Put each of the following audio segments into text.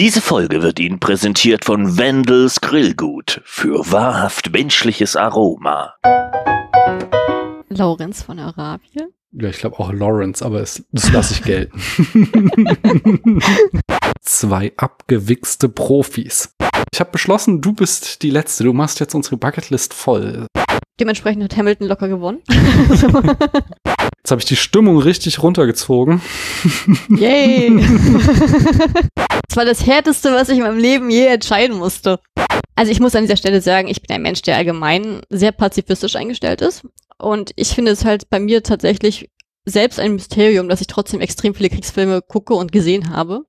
Diese Folge wird Ihnen präsentiert von Wendels Grillgut für wahrhaft menschliches Aroma. Laurenz von Arabien. Ja, ich glaube auch Lawrence, aber es, das lasse ich gelten. Zwei abgewichste Profis. Ich habe beschlossen, du bist die Letzte. Du machst jetzt unsere Bucketlist voll. Dementsprechend hat Hamilton locker gewonnen. Jetzt habe ich die Stimmung richtig runtergezogen. Yay! das war das Härteste, was ich in meinem Leben je entscheiden musste. Also ich muss an dieser Stelle sagen, ich bin ein Mensch, der allgemein sehr pazifistisch eingestellt ist. Und ich finde es halt bei mir tatsächlich selbst ein Mysterium, dass ich trotzdem extrem viele Kriegsfilme gucke und gesehen habe.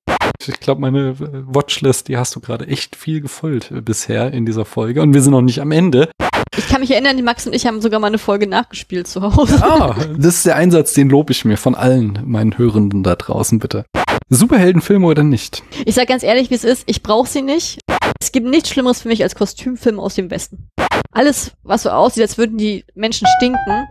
Ich glaube, meine äh, Watchlist, die hast du gerade echt viel gefüllt äh, bisher in dieser Folge. Und wir sind noch nicht am Ende. Ich kann mich erinnern, die Max und ich haben sogar mal eine Folge nachgespielt zu Hause. Ah, das ist der Einsatz, den lobe ich mir von allen meinen Hörenden da draußen, bitte. Superheldenfilme oder nicht? Ich sag ganz ehrlich, wie es ist, ich brauche sie nicht. Es gibt nichts Schlimmeres für mich als Kostümfilme aus dem Westen. Alles, was so aussieht, als würden die Menschen stinken.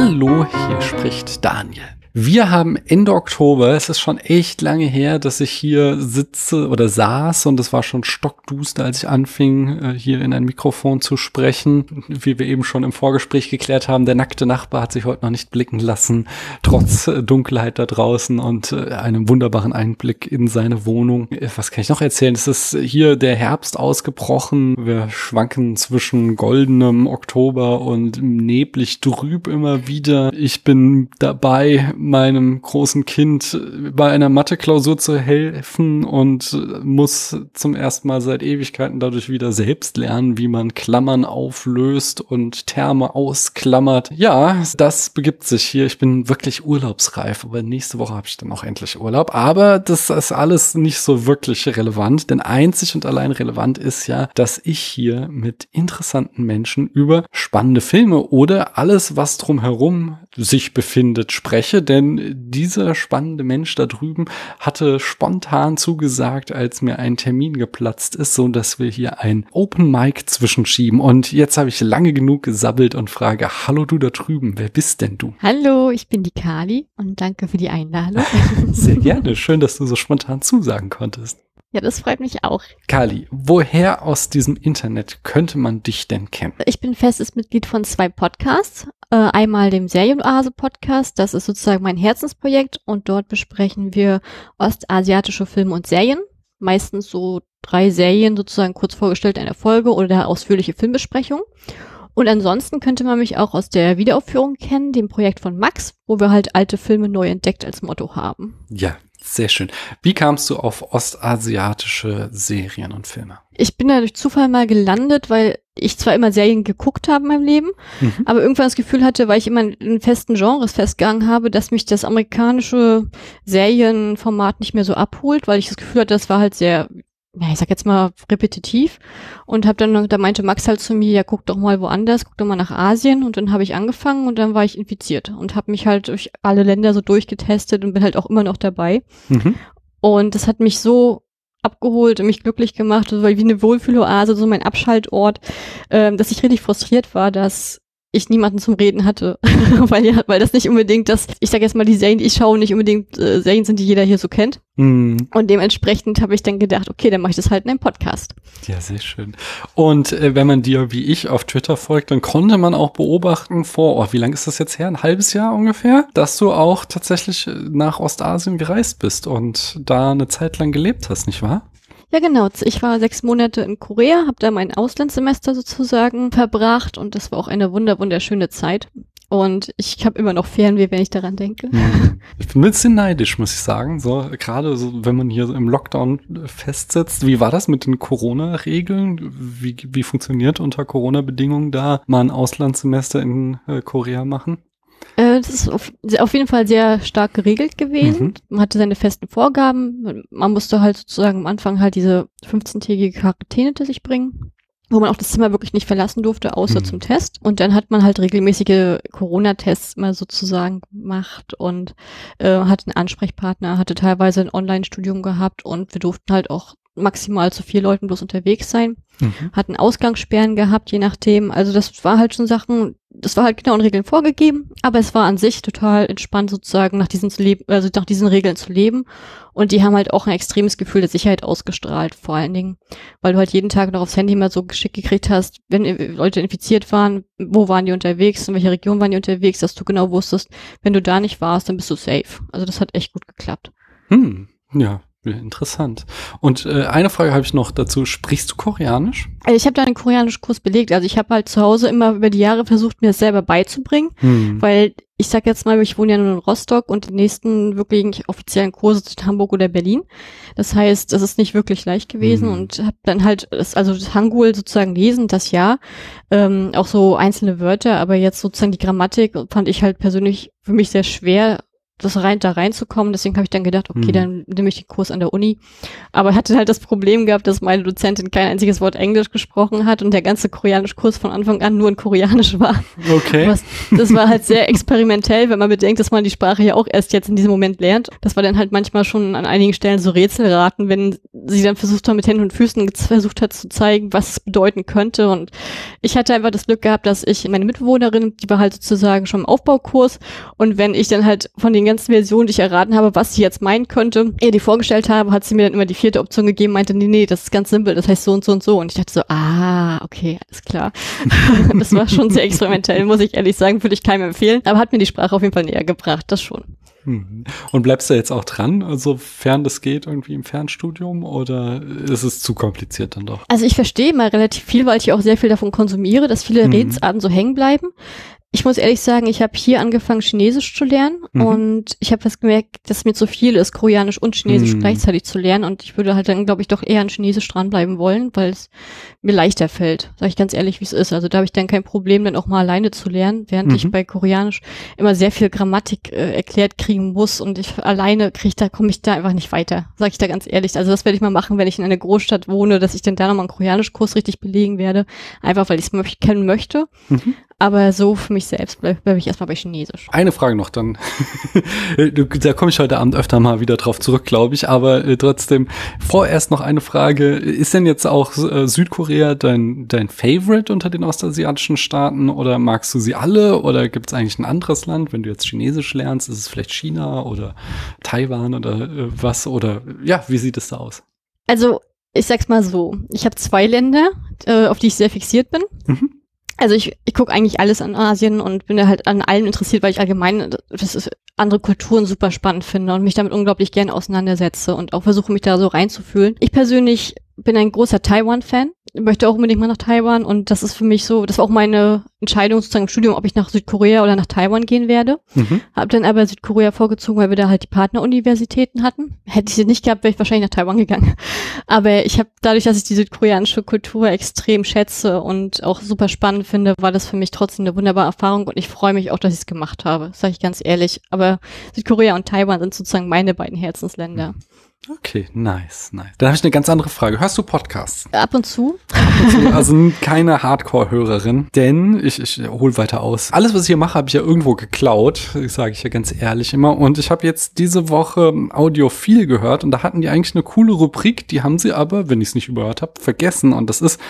Hallo, hier spricht Daniel. Wir haben Ende Oktober, es ist schon echt lange her, dass ich hier sitze oder saß und es war schon stockduster, als ich anfing, äh, hier in ein Mikrofon zu sprechen. Wie wir eben schon im Vorgespräch geklärt haben, der nackte Nachbar hat sich heute noch nicht blicken lassen, trotz äh, Dunkelheit da draußen und äh, einem wunderbaren Einblick in seine Wohnung. Was kann ich noch erzählen? Es ist hier der Herbst ausgebrochen. Wir schwanken zwischen goldenem Oktober und neblig trüb immer wieder. Ich bin dabei, meinem großen Kind bei einer Mathe-Klausur zu helfen und muss zum ersten Mal seit Ewigkeiten dadurch wieder selbst lernen, wie man Klammern auflöst und Terme ausklammert. Ja, das begibt sich hier. Ich bin wirklich urlaubsreif, aber nächste Woche habe ich dann auch endlich Urlaub. Aber das ist alles nicht so wirklich relevant, denn einzig und allein relevant ist ja, dass ich hier mit interessanten Menschen über spannende Filme oder alles, was drumherum sich befindet, spreche, denn dieser spannende Mensch da drüben hatte spontan zugesagt, als mir ein Termin geplatzt ist, so dass wir hier ein Open Mic zwischenschieben. Und jetzt habe ich lange genug gesabbelt und frage, hallo du da drüben, wer bist denn du? Hallo, ich bin die Kali und danke für die Einladung. Sehr gerne, schön, dass du so spontan zusagen konntest. Ja, das freut mich auch. Kali, woher aus diesem Internet könnte man dich denn kennen? Ich bin festes Mitglied von zwei Podcasts. Äh, einmal dem Serienoase-Podcast, das ist sozusagen mein Herzensprojekt und dort besprechen wir ostasiatische Filme und Serien. Meistens so drei Serien sozusagen kurz vorgestellt in der Folge oder ausführliche Filmbesprechung. Und ansonsten könnte man mich auch aus der Wiederaufführung kennen, dem Projekt von Max, wo wir halt alte Filme neu entdeckt als Motto haben. Ja, sehr schön. Wie kamst du auf ostasiatische Serien und Filme? Ich bin da durch Zufall mal gelandet, weil ich zwar immer Serien geguckt habe in meinem Leben, Mhm. aber irgendwann das Gefühl hatte, weil ich immer in festen Genres festgegangen habe, dass mich das amerikanische Serienformat nicht mehr so abholt, weil ich das Gefühl hatte, das war halt sehr, ja, ich sag jetzt mal repetitiv. Und habe dann, da meinte Max halt zu mir, ja, guck doch mal woanders, guck doch mal nach Asien. Und dann habe ich angefangen und dann war ich infiziert und habe mich halt durch alle Länder so durchgetestet und bin halt auch immer noch dabei. Mhm. und das hat mich so abgeholt und mich glücklich gemacht, so wie eine Wohlfühloase, so mein Abschaltort, ähm, dass ich richtig frustriert war, dass ich niemanden zum Reden hatte, weil ja, weil das nicht unbedingt das, ich sag jetzt mal, die Serien, die ich schaue, nicht unbedingt äh, Serien sind, die jeder hier so kennt. Mhm. Und dementsprechend habe ich dann gedacht, okay, dann mache ich das halt in einem Podcast. Ja, sehr schön. Und äh, wenn man dir wie ich auf Twitter folgt, dann konnte man auch beobachten vor, oh, wie lange ist das jetzt her? Ein halbes Jahr ungefähr, dass du auch tatsächlich äh, nach Ostasien gereist bist und da eine Zeit lang gelebt hast, nicht wahr? Ja, genau. Ich war sechs Monate in Korea, habe da mein Auslandssemester sozusagen verbracht und das war auch eine wunder wunderschöne Zeit. Und ich habe immer noch Fernweh, wenn ich daran denke. Ich bin ein bisschen neidisch, muss ich sagen. So, gerade so, wenn man hier so im Lockdown festsitzt. Wie war das mit den Corona-Regeln? Wie, wie funktioniert unter Corona-Bedingungen da mal ein Auslandssemester in äh, Korea machen? Äh, das ist auf, auf jeden Fall sehr stark geregelt gewesen. Mhm. Man hatte seine festen Vorgaben. Man- musste halt sozusagen am Anfang halt diese 15-tägige Quarantäne hinter sich bringen. wo man auch das Zimmer wirklich nicht verlassen durfte, außer Mhm. zum Test. Und dann hat man halt regelmäßige Corona-Tests mal sozusagen gemacht und äh, hatte einen Ansprechpartner, hatte teilweise ein Online-Studium gehabt und wir durften halt auch maximal zu vier Leuten bloß unterwegs sein, Mhm. hatten Ausgangssperren gehabt, je nachdem. Also das war halt schon Sachen, das war halt genau in Regeln vorgegeben, aber es war an sich total entspannt sozusagen nach diesen zu leben, also nach diesen Regeln zu leben. Und die haben halt auch ein extremes Gefühl der Sicherheit ausgestrahlt, vor allen Dingen, weil du halt jeden Tag noch aufs Handy mal so geschickt gekriegt hast, wenn Leute infiziert waren, wo waren die unterwegs, in welcher Region waren die unterwegs, dass du genau wusstest, wenn du da nicht warst, dann bist du safe. Also das hat echt gut geklappt. Hm. Ja, interessant. Und äh, eine Frage habe ich noch dazu. Sprichst du Koreanisch? Also ich habe da einen koreanischen Kurs belegt. Also ich habe halt zu Hause immer über die Jahre versucht, mir das selber beizubringen, Hm. weil ich sag jetzt mal, ich wohne ja nur in Rostock und die nächsten wirklich offiziellen Kurse sind Hamburg oder Berlin. Das heißt, es ist nicht wirklich leicht gewesen Mhm. und habe dann halt, also das Hangul sozusagen lesen, das ja, ähm, auch so einzelne Wörter, aber jetzt sozusagen die Grammatik fand ich halt persönlich für mich sehr schwer, das rein da reinzukommen. Deswegen habe ich dann gedacht, okay, Mhm. dann nehme ich den Kurs an der Uni. Aber hatte halt das Problem gehabt, dass meine Dozentin kein einziges Wort Englisch gesprochen hat und der ganze Koreanisch-Kurs von Anfang an nur in Koreanisch war. Okay. Was, das war halt sehr experimentell, wenn man bedenkt, dass man die Sprache ja auch erst jetzt in diesem Moment lernt. Das war dann halt manchmal schon an einigen Stellen so Rätselraten, wenn sie dann versucht hat, mit Händen und Füßen versucht hat zu zeigen, was es bedeuten könnte. Und ich hatte einfach das Glück gehabt, dass ich meine Mitbewohnerin, die war halt sozusagen schon im Aufbaukurs. Und wenn ich dann halt von den ganzen Versionen, die ich erraten habe, was sie jetzt meinen könnte, ihr die vorgestellt habe, hat sie mir dann immer die vierte Option gegeben, meinte, nee, nee, das ist ganz simpel, das heißt so und so und so. Und ich dachte so, ah, okay, alles klar. das war schon sehr experimentell, muss ich ehrlich sagen, würde ich keinem empfehlen. Aber hat mir die Sprache auf jeden Fall näher gebracht, das schon. Hm. Und bleibst du jetzt auch dran, also fern das geht irgendwie im Fernstudium oder ist es zu kompliziert dann doch? Also ich verstehe mal relativ viel, weil ich auch sehr viel davon konsumiere, dass viele Mhm. Redensarten so hängen bleiben. Ich muss ehrlich sagen, ich habe hier angefangen, Chinesisch zu lernen Mhm. und ich habe fast gemerkt, dass mir zu viel ist, Koreanisch und Chinesisch Mhm. gleichzeitig zu lernen und ich würde halt dann, glaube ich, doch eher an Chinesisch dranbleiben wollen, weil es mir leichter fällt. Sag ich ganz ehrlich, wie es ist. Also da habe ich dann kein Problem, dann auch mal alleine zu lernen, während Mhm. ich bei Koreanisch immer sehr viel Grammatik äh, erklärt kriegen muss und ich alleine kriege da komme ich da einfach nicht weiter. Sag ich da ganz ehrlich. Also das werde ich mal machen, wenn ich in einer Großstadt wohne, dass ich dann da nochmal einen Koreanischkurs richtig belegen werde, einfach weil ich es kennen möchte. Aber so für mich selbst bleibe bleib ich erstmal bei Chinesisch. Eine Frage noch dann. Da komme ich heute Abend öfter mal wieder drauf zurück, glaube ich. Aber äh, trotzdem, vorerst noch eine Frage. Ist denn jetzt auch äh, Südkorea dein, dein Favorite unter den ostasiatischen Staaten? Oder magst du sie alle? Oder gibt es eigentlich ein anderes Land? Wenn du jetzt Chinesisch lernst, ist es vielleicht China oder Taiwan oder äh, was? Oder ja, wie sieht es da aus? Also ich sag's mal so, ich habe zwei Länder, äh, auf die ich sehr fixiert bin. Mhm. Also ich, ich gucke eigentlich alles an Asien und bin da halt an allem interessiert, weil ich allgemein das ist, andere Kulturen super spannend finde und mich damit unglaublich gern auseinandersetze und auch versuche mich da so reinzufühlen. Ich persönlich bin ein großer Taiwan-Fan, möchte auch unbedingt mal nach Taiwan und das ist für mich so, das war auch meine Entscheidung sozusagen im Studium, ob ich nach Südkorea oder nach Taiwan gehen werde. Mhm. Hab dann aber Südkorea vorgezogen, weil wir da halt die Partneruniversitäten hatten. Hätte ich sie nicht gehabt, wäre ich wahrscheinlich nach Taiwan gegangen. Aber ich habe dadurch, dass ich die südkoreanische Kultur extrem schätze und auch super spannend finde, war das für mich trotzdem eine wunderbare Erfahrung und ich freue mich auch, dass ich es gemacht habe, sage ich ganz ehrlich. Aber Südkorea und Taiwan sind sozusagen meine beiden Herzensländer. Okay, nice, nice. Dann habe ich eine ganz andere Frage. Hörst du Podcasts? Ab und zu. Also keine Hardcore-Hörerin, denn ich, ich hole weiter aus. Alles, was ich hier mache, habe ich ja irgendwo geklaut, sage ich ja ganz ehrlich immer. Und ich habe jetzt diese Woche Audiophil gehört und da hatten die eigentlich eine coole Rubrik, die haben sie aber, wenn ich es nicht überhört habe, vergessen. Und das ist,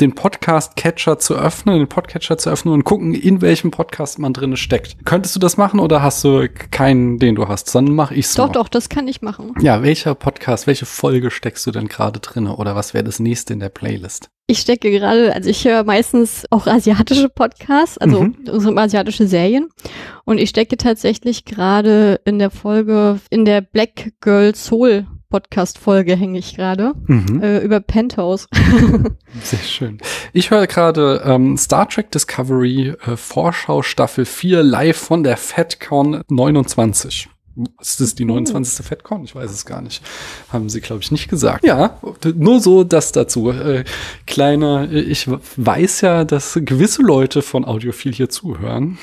den Podcast-Catcher zu öffnen, den Podcatcher zu öffnen und gucken, in welchem Podcast man drinne steckt. Könntest du das machen oder hast du keinen, den du hast? Dann mache ich's Doch, noch. doch, das kann ich machen. Ja, welcher Podcast, welche Folge steckst du denn gerade drinne oder was wäre das nächste in der Playlist? Ich stecke gerade, also ich höre meistens auch asiatische Podcasts, also Mhm. asiatische Serien. Und ich stecke tatsächlich gerade in der Folge, in der Black Girl Soul Podcast Folge hänge ich gerade Mhm. äh, über Penthouse. Sehr schön. Ich höre gerade ähm, Star Trek Discovery äh, Vorschau Staffel 4 live von der FedCon 29. Ist das die 29. FedCon? Ich weiß es gar nicht. Haben sie, glaube ich, nicht gesagt. Ja, nur so das dazu. Äh, kleiner, ich weiß ja, dass gewisse Leute von Audiophil hier zuhören.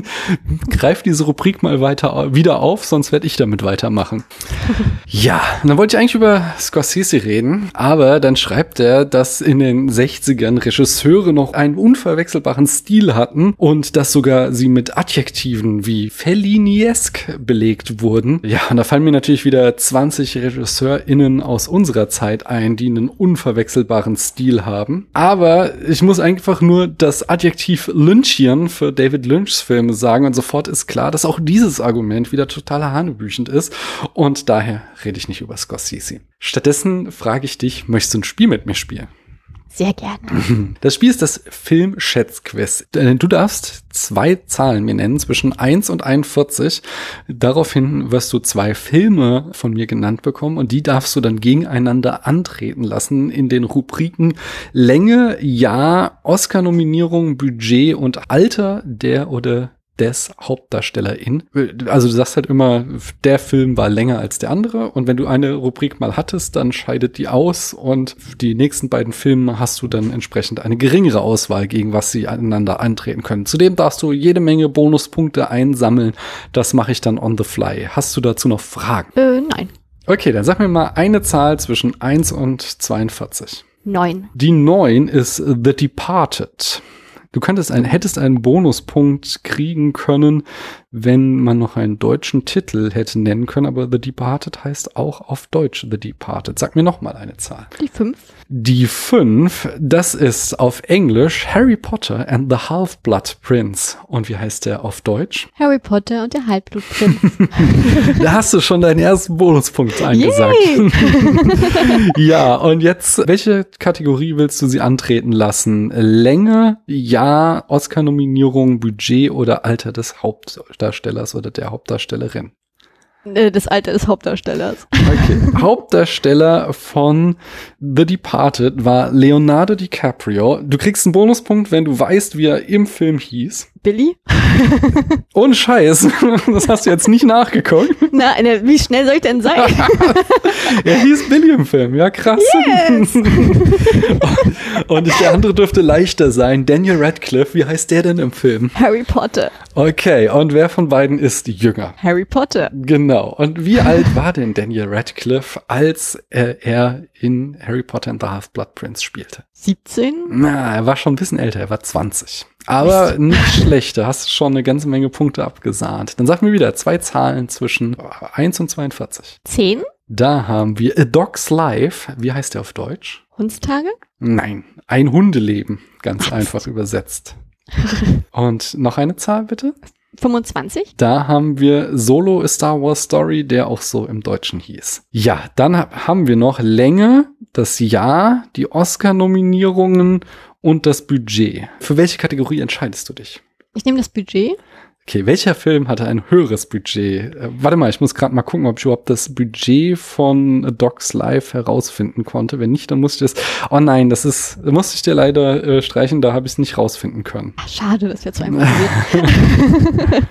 Greif diese Rubrik mal weiter wieder auf, sonst werde ich damit weitermachen. ja, dann wollte ich eigentlich über Scorsese reden, aber dann schreibt er, dass in den 60ern Regisseure noch einen unverwechselbaren Stil hatten und dass sogar sie mit Adjektiven wie Felliniesque belegt wurden. Ja, und da fallen mir natürlich wieder 20 RegisseurInnen aus unserer Zeit ein, die einen unverwechselbaren Stil haben. Aber ich muss einfach nur das Adjektiv Lynchian für David Lynchs Filme sagen und sofort ist klar, dass auch dieses Argument wieder total hanebüchend ist und daher rede ich nicht über Scorsese. Stattdessen frage ich dich, möchtest du ein Spiel mit mir spielen? Sehr gerne. Das Spiel ist das Film-Schätzquiz. Du darfst zwei Zahlen mir nennen, zwischen 1 und 41. Daraufhin wirst du zwei Filme von mir genannt bekommen und die darfst du dann gegeneinander antreten lassen in den Rubriken Länge, Jahr, Oscar-Nominierung, Budget und Alter der oder des Hauptdarstellerin. Also du sagst halt immer, der Film war länger als der andere und wenn du eine Rubrik mal hattest, dann scheidet die aus und die nächsten beiden Filme hast du dann entsprechend eine geringere Auswahl, gegen was sie aneinander antreten können. Zudem darfst du jede Menge Bonuspunkte einsammeln. Das mache ich dann on the fly. Hast du dazu noch Fragen? Äh, nein. Okay, dann sag mir mal eine Zahl zwischen 1 und 42. Neun. Die 9 ist The Departed. Du könntest einen, hättest einen Bonuspunkt kriegen können, wenn man noch einen deutschen Titel hätte nennen können, aber The Departed heißt auch auf Deutsch The Departed. Sag mir noch mal eine Zahl. Die fünf. Die fünf, das ist auf Englisch Harry Potter and the Half-Blood Prince. Und wie heißt der auf Deutsch? Harry Potter und der Halbblutprinz. da hast du schon deinen ersten Bonuspunkt eingesagt. ja, und jetzt, welche Kategorie willst du sie antreten lassen? Länge, Jahr, Oscar-Nominierung, Budget oder Alter des Hauptdarstellers oder der Hauptdarstellerin? Äh, das Alter des Hauptdarstellers. Okay. Hauptdarsteller von The Departed war Leonardo DiCaprio. Du kriegst einen Bonuspunkt, wenn du weißt, wie er im Film hieß. Billy? Ohne Scheiß. Das hast du jetzt nicht nachgeguckt. Na, wie schnell soll ich denn sein? er hieß Billy im Film. Ja, krass. Yes. Und der andere dürfte leichter sein. Daniel Radcliffe. Wie heißt der denn im Film? Harry Potter. Okay. Und wer von beiden ist jünger? Harry Potter. Genau. Und wie alt war denn Daniel Radcliffe, als er in Harry Potter and the Half-Blood Prince spielte? 17? Na, er war schon ein bisschen älter. Er war 20. Aber nicht schlecht, da hast du schon eine ganze Menge Punkte abgesahnt. Dann sag mir wieder zwei Zahlen zwischen 1 und 42. 10? Da haben wir A Dog's Life. Wie heißt der auf Deutsch? Hundstage? Nein, ein Hundeleben. Ganz einfach übersetzt. Und noch eine Zahl bitte? 25? Da haben wir Solo A Star Wars Story, der auch so im Deutschen hieß. Ja, dann haben wir noch Länge, das Jahr, die Oscar-Nominierungen und das Budget. Für welche Kategorie entscheidest du dich? Ich nehme das Budget. Okay, welcher Film hatte ein höheres Budget? Äh, warte mal, ich muss gerade mal gucken, ob ich überhaupt das Budget von A Dog's Life herausfinden konnte. Wenn nicht, dann musste ich das. Oh nein, das ist, musste ich dir leider äh, streichen, da habe ich es nicht rausfinden können. Ach, schade, das wäre zu einfach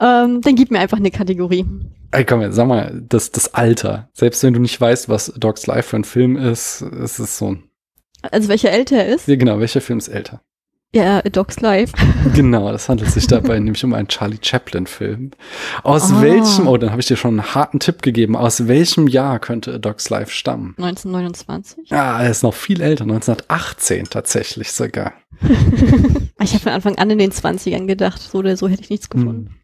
ähm, Dann gib mir einfach eine Kategorie. Ey, komm, jetzt, sag mal, das, das Alter. Selbst wenn du nicht weißt, was A Dog's Life für ein Film ist, ist es so ein. Also welcher älter ist? Ja, genau, welcher Film ist älter? Ja, A Dog's Life. Genau, das handelt sich dabei nämlich um einen Charlie Chaplin-Film. Aus Ah. welchem, oh, dann habe ich dir schon einen harten Tipp gegeben. Aus welchem Jahr könnte A Dog's Life stammen? 1929. Ah, er ist noch viel älter, 1918 tatsächlich sogar. Ich habe von Anfang an in den 20ern gedacht, so oder so hätte ich nichts gefunden.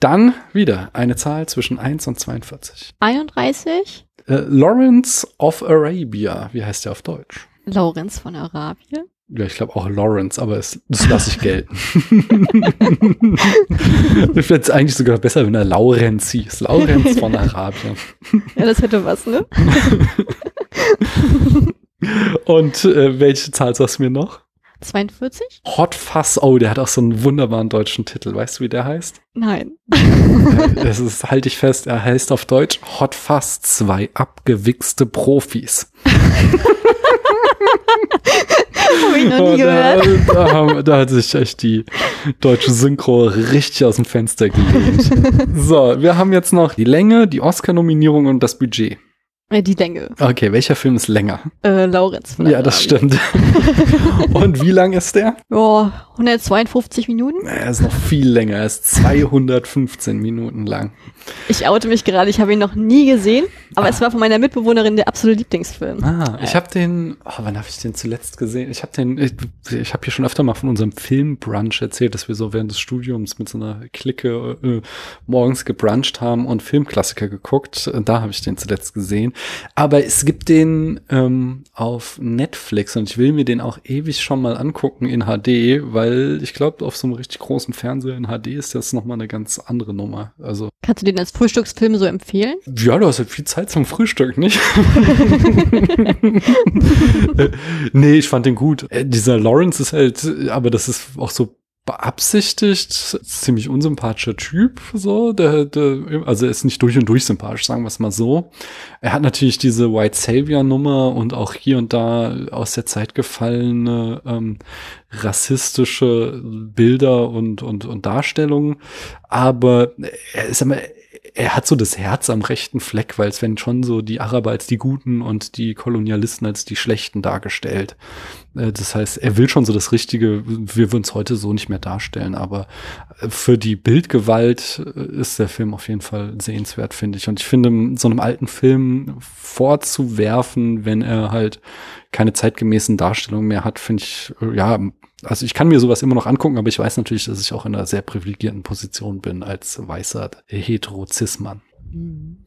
Dann wieder eine Zahl zwischen 1 und 42. 31? Äh, Lawrence of Arabia, wie heißt der auf Deutsch? Lawrence von Arabien. Ja, ich glaube auch Lawrence, aber es, das lasse ich gelten. ich finde es eigentlich sogar besser, wenn er Laurenz hieß. Laurenz von Arabien. Ja, das hätte was, ne? Und äh, welche Zahl sagst du mir noch? 42? Hot Fuss. Oh, der hat auch so einen wunderbaren deutschen Titel. Weißt du, wie der heißt? Nein. Äh, Das ist, halte ich fest, er heißt auf Deutsch Hot Fuss, zwei abgewichste Profis. Habe ich noch Oh, nie da, gehört. da, haben- da hat sich echt die deutsche Synchro richtig aus dem Fenster gelehnt. So, wir haben jetzt noch die Länge, die Oscar-Nominierung und das Budget. Äh, Die Länge. Okay, welcher Film ist länger? Äh, Laurenz. von Ja, das stimmt. Und wie lang ist der? Ja, 152 Minuten. Er ist noch viel länger. Er ist 215 Minuten lang. Ich oute mich gerade, ich habe ihn noch nie gesehen, aber Ah. es war von meiner Mitbewohnerin der absolute Lieblingsfilm. Ah, ich habe den, oh, wann habe ich den zuletzt gesehen? Ich habe den, ich, ich habe hier schon öfter mal von unserem Filmbrunch erzählt, dass wir so während des Studiums mit so einer Clique äh, morgens gebruncht haben und Filmklassiker geguckt. Da habe ich den zuletzt gesehen. Aber es gibt den ähm, auf Netflix und ich will mir den auch ewig schon mal angucken in HD, weil ich glaube, auf so einem richtig großen Fernseher in HD ist das nochmal eine ganz andere Nummer. Also, Kannst du den als Frühstücksfilm so empfehlen? ja, du hast halt viel Zeit zum Frühstück, nicht? Äh, nee, ich fand den gut. Äh, dieser Lawrence ist halt, aber das ist auch so beabsichtigt, ziemlich unsympathischer Typ, so, der, der, also er ist nicht durch und durch sympathisch, sagen wir es mal so. Er hat natürlich diese White Savior Nummer und auch hier und da aus der Zeit gefallene ähm, rassistische Bilder und, und, und Darstellungen, aber er ist immer, er hat so das Herz am rechten Fleck, weil es werden schon so die Araber als die Guten und die Kolonialisten als die Schlechten dargestellt. Äh, Das heißt, er will schon so das Richtige, wir würden es heute so nicht mehr darstellen, aber äh, für die Bildgewalt äh, ist der Film auf jeden Fall sehenswert, finde ich. Und ich finde, so einem alten Film vorzuwerfen, wenn er halt keine zeitgemäßen Darstellungen mehr hat, finde ich, ja, also ich kann mir sowas immer noch angucken, aber ich weiß natürlich, dass ich auch in einer sehr privilegierten Position bin als weißer Hetero-Cis-Mann.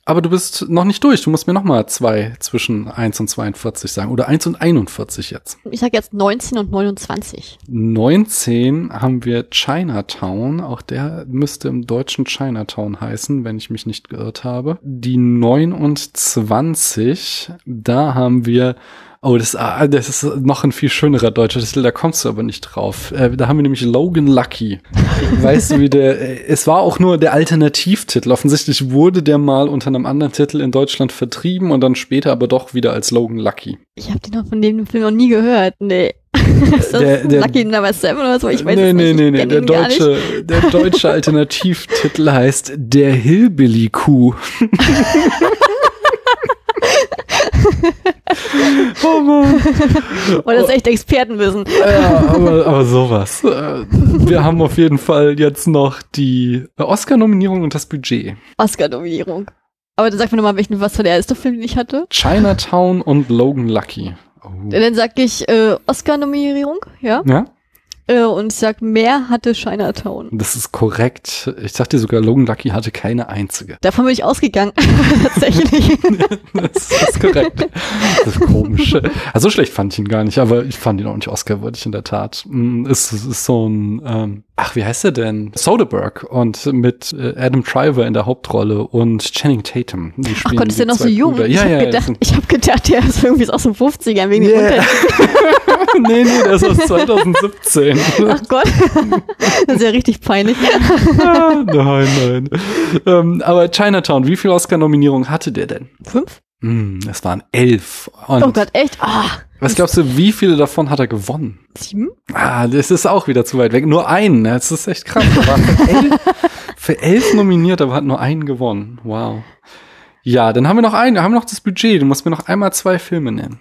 Aber du bist noch nicht durch. Du musst mir noch mal zwei zwischen 1 und 42 sagen. Oder 1 und 41 jetzt. Ich sag jetzt 19 und 29. 19 haben wir Chinatown. Auch der müsste im deutschen Chinatown heißen, wenn ich mich nicht geirrt habe. Die 29, da haben wir Oh, das, ah, das ist noch ein viel schönerer deutscher Titel, da kommst du aber nicht drauf. Äh, da haben wir nämlich Logan Lucky. weißt du, wie der, äh, es war auch nur der Alternativtitel. Offensichtlich wurde der mal unter einem anderen Titel in Deutschland vertrieben und dann später aber doch wieder als Logan Lucky. Ich habe den noch von dem Film noch nie gehört. Nee. ist das Der- der- Lucky Number 7 oder so? Ich weiß nee, nee, nicht. nee, nee. kenn Der deutsche, der deutsche Alternativtitel heißt Der Hillbilly-Kuh. Oh Mann. Oh, das ist echt Expertenwissen. Ja, aber, aber sowas. Wir haben auf jeden Fall jetzt noch die Oscar-Nominierung und das Budget. Oscar-Nominierung. Aber dann sag mir nochmal, welchen, was war der erste Film, den ich hatte? Chinatown und Logan Lucky. Oh. Dann sag ich äh, Oscar-Nominierung, ja. Ja, und ich sag, mehr hatte Chinatown. das ist korrekt. Ich dir sogar, Logan Lucky hatte keine einzige. Davon bin ich ausgegangen. Tatsächlich. Das ist korrekt. Das ist komisch. Also so schlecht fand ich ihn gar nicht, aber ich fand ihn auch nicht Oscar-würdig in der Tat. Mm, Es ist, ist so ein, ähm, ach, wie heißt er denn? Soderbergh und mit äh, Adam Driver in der Hauptrolle und Channing Tatum. Die Ach Gott, ist der noch so jung? Brüder. ich Ja, hab ja, gedacht, ich hab gedacht, der ist irgendwie aus den 50ern wegen dem Yeah. Untertitel. nee, nee, der ist aus 2017. Ach Gott. das ist ja richtig peinlich. Ah, nein, nein. Ähm, aber Chinatown, wie viele Oscar-Nominierungen hatte der denn? Fünf? Hm, es waren elf. Und Oh Gott, echt? Ah, was glaubst du, wie viele davon hat er gewonnen? sieben? Ah, das ist auch wieder zu weit weg. Nur einen, ne? das ist echt krass. Er war für, elf, für elf nominiert, aber hat nur einen gewonnen. Wow. Ja, dann haben wir noch einen, haben wir noch das Budget. Du musst mir noch einmal zwei Filme nennen.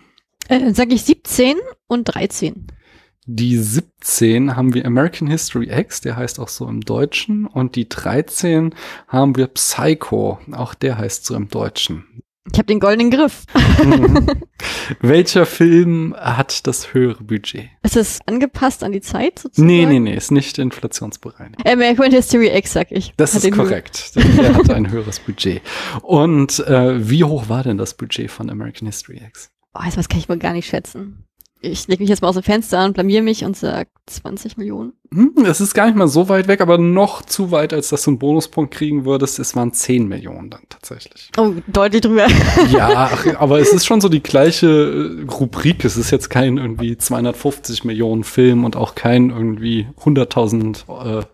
Äh, dann sag ich 17 und 13. Die 17 haben wir American History X, der heißt auch so im Deutschen. Und die 13 haben wir Psycho, auch der heißt so im Deutschen. Ich habe den goldenen Griff. Mhm. Welcher Film hat das höhere Budget? Ist es angepasst an die Zeit sozusagen? Nee, nee, nee, ist nicht inflationsbereinigt. American History X, sag ich. Das Hat ist korrekt. Der hatte ein höheres Budget. Und äh, wie hoch war denn das Budget von American History X? Oh, das kann ich wohl gar nicht schätzen. Ich leg mich jetzt mal aus dem Fenster und blamier mich und sag 20 Millionen. Hm, es ist gar nicht mal so weit weg, aber noch zu weit, als dass du einen Bonuspunkt kriegen würdest. Es waren 10 Millionen dann tatsächlich. Oh, deutlich drüber. Ja, aber es ist schon so die gleiche äh, Rubrik. Es ist jetzt kein irgendwie 250 Millionen Film und auch kein irgendwie 100.000 äh,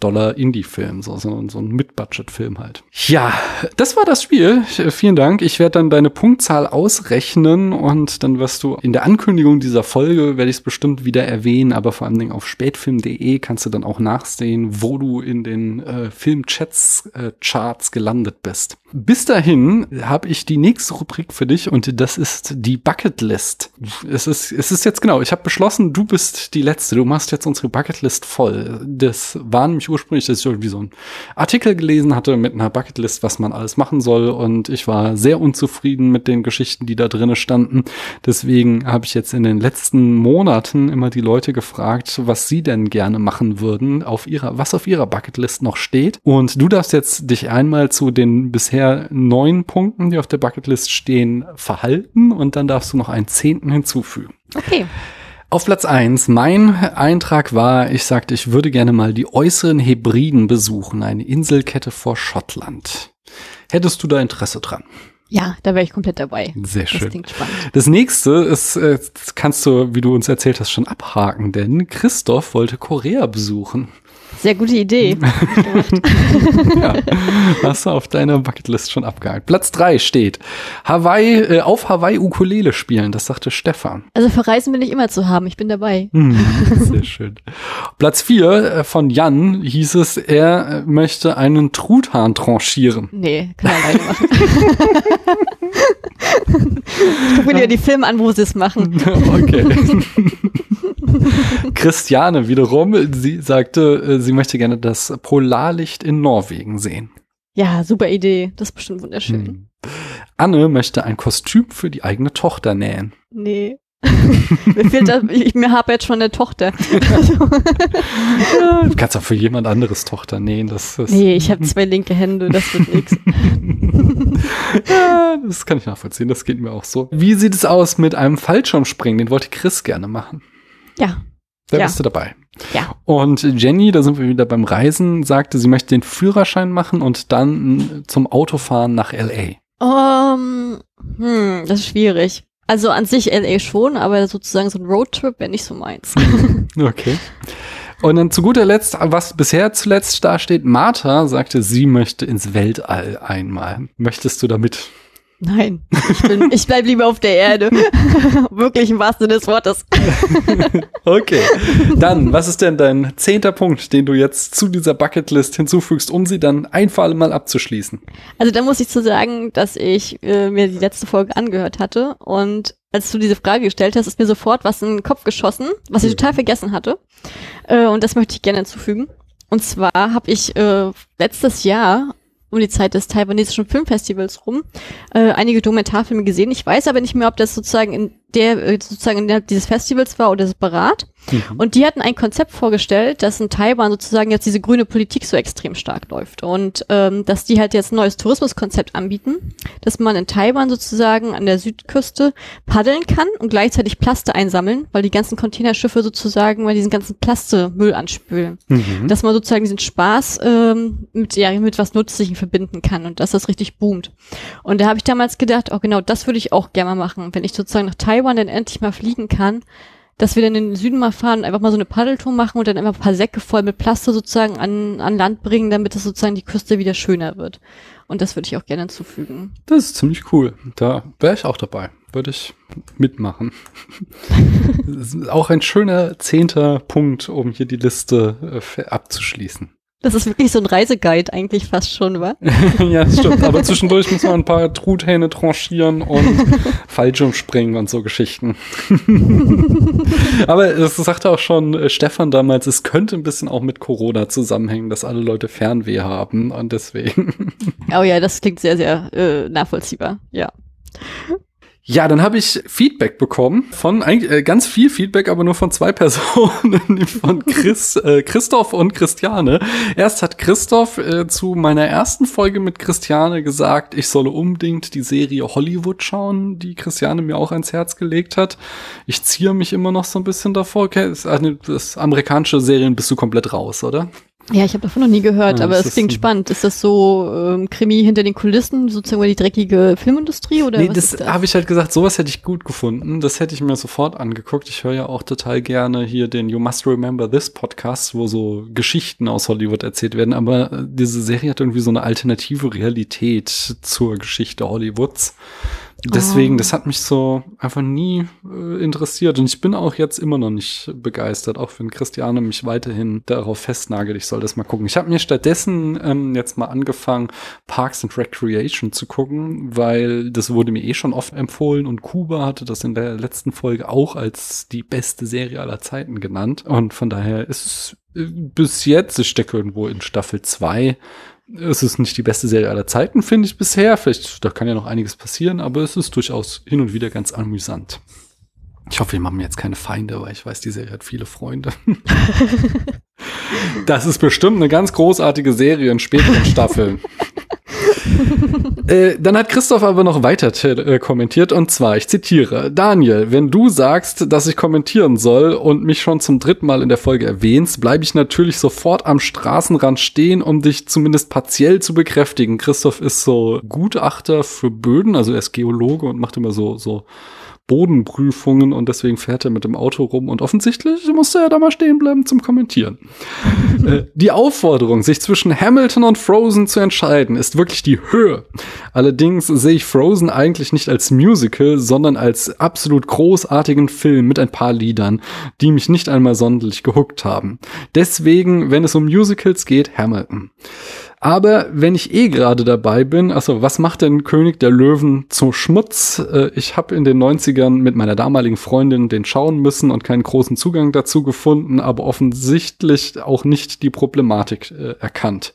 Dollar Indie-Film, so, sondern so ein Mid-Budget-Film halt. Ja, das war das Spiel. Äh, Vielen Dank. Ich werde dann deine Punktzahl ausrechnen und dann wirst du in der Ankündigung dieser Folge, werde ich es bestimmt wieder erwähnen, aber vor allen Dingen auf spätfilm.de filmchat.de kannst du dann auch nachsehen, wo du in den äh, Filmchats-Charts äh, gelandet bist. Bis dahin habe ich die nächste Rubrik für dich und das ist die Bucketlist. Es ist, es ist jetzt genau, ich habe beschlossen, du bist die Letzte. Du machst jetzt unsere Bucketlist voll. Das war nämlich ursprünglich, dass ich irgendwie so einen Artikel gelesen hatte mit einer Bucketlist, was man alles machen soll und ich war sehr unzufrieden mit den Geschichten, die da drinnen standen. Deswegen habe ich jetzt in den letzten Monaten immer die Leute gefragt, was sie denn gerne machen würden, auf ihrer, was auf ihrer Bucketlist noch steht. Und du darfst jetzt dich einmal zu den bisher bisher neun Punkten, die auf der Bucketlist stehen, verhalten und dann darfst du noch einen zehnten hinzufügen. Okay. Auf Platz eins mein Eintrag war, ich sagte, ich würde gerne mal die äußeren Hebriden besuchen, eine Inselkette vor Schottland. Hättest du da Interesse dran? Ja, da wäre ich komplett dabei. Sehr schön. Das klingt spannend. Das nächste ist, äh, das kannst du, wie du uns erzählt hast, schon abhaken, denn Christoph wollte Korea besuchen. Sehr gute Idee. ja, hast du auf deiner Bucketlist schon abgehakt. Platz drei steht Hawaii, äh, auf Hawaii Ukulele spielen, das sagte Stefan. Also für Reisen bin ich immer zu haben, ich bin dabei. Hm, sehr schön. Platz vier äh, von Jan hieß es, er äh, möchte einen Truthahn tranchieren. Nee, kann er alleine machen. ich gucke mir ja. die Filme an, wo sie es machen. okay. Christiane wiederum, sie sagte, äh, sie möchte gerne das Polarlicht in Norwegen sehen. Ja, super Idee. Das ist bestimmt wunderschön. Hm. Anne möchte ein Kostüm für die eigene Tochter nähen. Nee. mir fehlt das, ich mir habe jetzt schon eine Tochter. du kannst auch für jemand anderes Tochter nähen. Das ist nee, ich habe zwei linke Hände, das wird nichts. ja, das kann ich nachvollziehen, das geht mir auch so. Wie sieht es aus mit einem Fallschirmspringen? Den wollte Chris gerne machen. Ja. Da ja. bist du dabei. Ja. Und Jenny, da sind wir wieder beim Reisen, sagte, sie möchte den Führerschein machen und dann zum Autofahren nach LA. Um, hm, das ist schwierig. Also an sich LA schon, aber sozusagen so ein Roadtrip wäre nicht so meins. okay. Und dann zu guter Letzt, was bisher zuletzt da steht, Martha sagte, sie möchte ins Weltall einmal. Möchtest du damit? Nein, ich, bin, ich bleib lieber auf der Erde. Wirklich im wahrsten Sinne des Wortes. okay. Dann, was ist denn dein zehnter Punkt, den du jetzt zu dieser Bucketlist hinzufügst, um sie dann ein für alle Mal abzuschließen? Also da muss ich zu sagen, dass ich äh, mir die letzte Folge angehört hatte und als du diese Frage gestellt hast, ist mir sofort was in den Kopf geschossen, was ich total vergessen hatte. Äh, und das möchte ich gerne hinzufügen. Und zwar habe ich äh, letztes Jahr um die Zeit des taiwanesischen Filmfestivals rum äh, einige Dokumentarfilme gesehen. Ich weiß aber nicht mehr, ob das sozusagen in der äh, sozusagen innerhalb dieses Festivals war oder separat. Mhm. Und die hatten ein Konzept vorgestellt, dass in Taiwan sozusagen jetzt diese grüne Politik so extrem stark läuft und ähm, dass die halt jetzt ein neues Tourismuskonzept anbieten, dass man in Taiwan sozusagen an der Südküste paddeln kann und gleichzeitig Plaste einsammeln, weil die ganzen Containerschiffe sozusagen mal diesen ganzen Plastemüll anspülen. Mhm. Dass man sozusagen diesen Spaß ähm, mit ja mit was Nützlichem verbinden kann und dass das richtig boomt. Und da habe ich damals gedacht, oh genau, das würde ich auch gerne mal machen, wenn ich sozusagen nach Taiwan Taiwan dann endlich mal fliegen kann, dass wir dann in den Süden mal fahren, einfach mal so eine Paddeltour machen und dann einfach ein paar Säcke voll mit Plaste sozusagen an, an Land bringen, damit es sozusagen die Küste wieder schöner wird. Und das würde ich auch gerne hinzufügen. Das ist ziemlich cool. Da wäre ich auch dabei. Würde ich mitmachen. das auch ein schöner zehnter Punkt, um hier die Liste äh, abzuschließen. Das ist wirklich so ein Reiseguide eigentlich fast schon, wa? ja, das stimmt. Aber zwischendurch muss man ein paar Truthähne tranchieren und Fallschirmspringen und so Geschichten. Aber es sagte auch schon äh, Stefan damals, es könnte ein bisschen auch mit Corona zusammenhängen, dass alle Leute Fernweh haben und deswegen. oh ja, das klingt sehr, sehr äh, nachvollziehbar. Ja. Ja, dann habe ich Feedback bekommen von eigentlich äh, ganz viel Feedback, aber nur von zwei Personen, von Chris, äh, Christoph und Christiane. Erst hat Christoph äh, zu meiner ersten Folge mit Christiane gesagt, ich solle unbedingt die Serie Hollywood schauen, die Christiane mir auch ans Herz gelegt hat. Ich ziehe mich immer noch so ein bisschen davor. Okay, das, das amerikanische Serien bist du komplett raus, oder? Ja, ich habe davon noch nie gehört, ja, aber es klingt spannend. Ist das so ähm, Krimi hinter den Kulissen, sozusagen die dreckige Filmindustrie oder nee, was das, das? habe ich halt gesagt, sowas hätte ich gut gefunden. Das hätte ich mir sofort angeguckt. Ich höre ja auch total gerne hier den You Must Remember This Podcast, wo so Geschichten aus Hollywood erzählt werden. Aber äh, diese Serie hat irgendwie so eine alternative Realität zur Geschichte Hollywoods Deswegen, Oh. das hat mich so einfach nie äh, interessiert. Und ich bin auch jetzt immer noch nicht begeistert, auch wenn Christiane mich weiterhin darauf festnagelt, ich soll das mal gucken. Ich habe mir stattdessen ähm, jetzt mal angefangen, Parks and Recreation zu gucken, weil das wurde mir eh schon oft empfohlen und Kuba hatte das in der letzten Folge auch als die beste Serie aller Zeiten genannt. Und von daher ist es äh, bis jetzt, ich stecke irgendwo in Staffel 2, es ist nicht die beste Serie aller Zeiten, finde ich bisher. Vielleicht, da kann ja noch einiges passieren, aber es ist durchaus hin und wieder ganz amüsant. Ich hoffe, wir machen jetzt keine Feinde, weil ich weiß, die Serie hat viele Freunde. das ist bestimmt eine ganz großartige Serie in späteren Staffeln. Äh, dann hat Christoph aber noch weiter äh, kommentiert und zwar, ich zitiere, Daniel, wenn du sagst, dass ich kommentieren soll und mich schon zum dritten Mal in der Folge erwähnst, bleibe ich natürlich sofort am Straßenrand stehen, um dich zumindest partiell zu bekräftigen. Christoph ist so Gutachter für Böden, also er ist Geologe und macht immer so, so Bodenprüfungen und deswegen fährt er mit dem Auto rum und offensichtlich musste er da mal stehen bleiben zum Kommentieren. Äh, die Aufforderung, sich zwischen Hamilton und Frozen zu entscheiden, ist wirklich die Höhe. Allerdings sehe ich Frozen eigentlich nicht als Musical, sondern als absolut großartigen Film mit ein paar Liedern, die mich nicht einmal sonderlich gehuckt haben. Deswegen, wenn es um Musicals geht, Hamilton. Aber wenn ich eh gerade dabei bin, also was macht denn König der Löwen zum Schmutz? Äh, Ich habe in den 90ern mit meiner damaligen Freundin den schauen müssen und keinen großen Zugang dazu gefunden, aber offensichtlich auch nicht die Problematik äh, erkannt.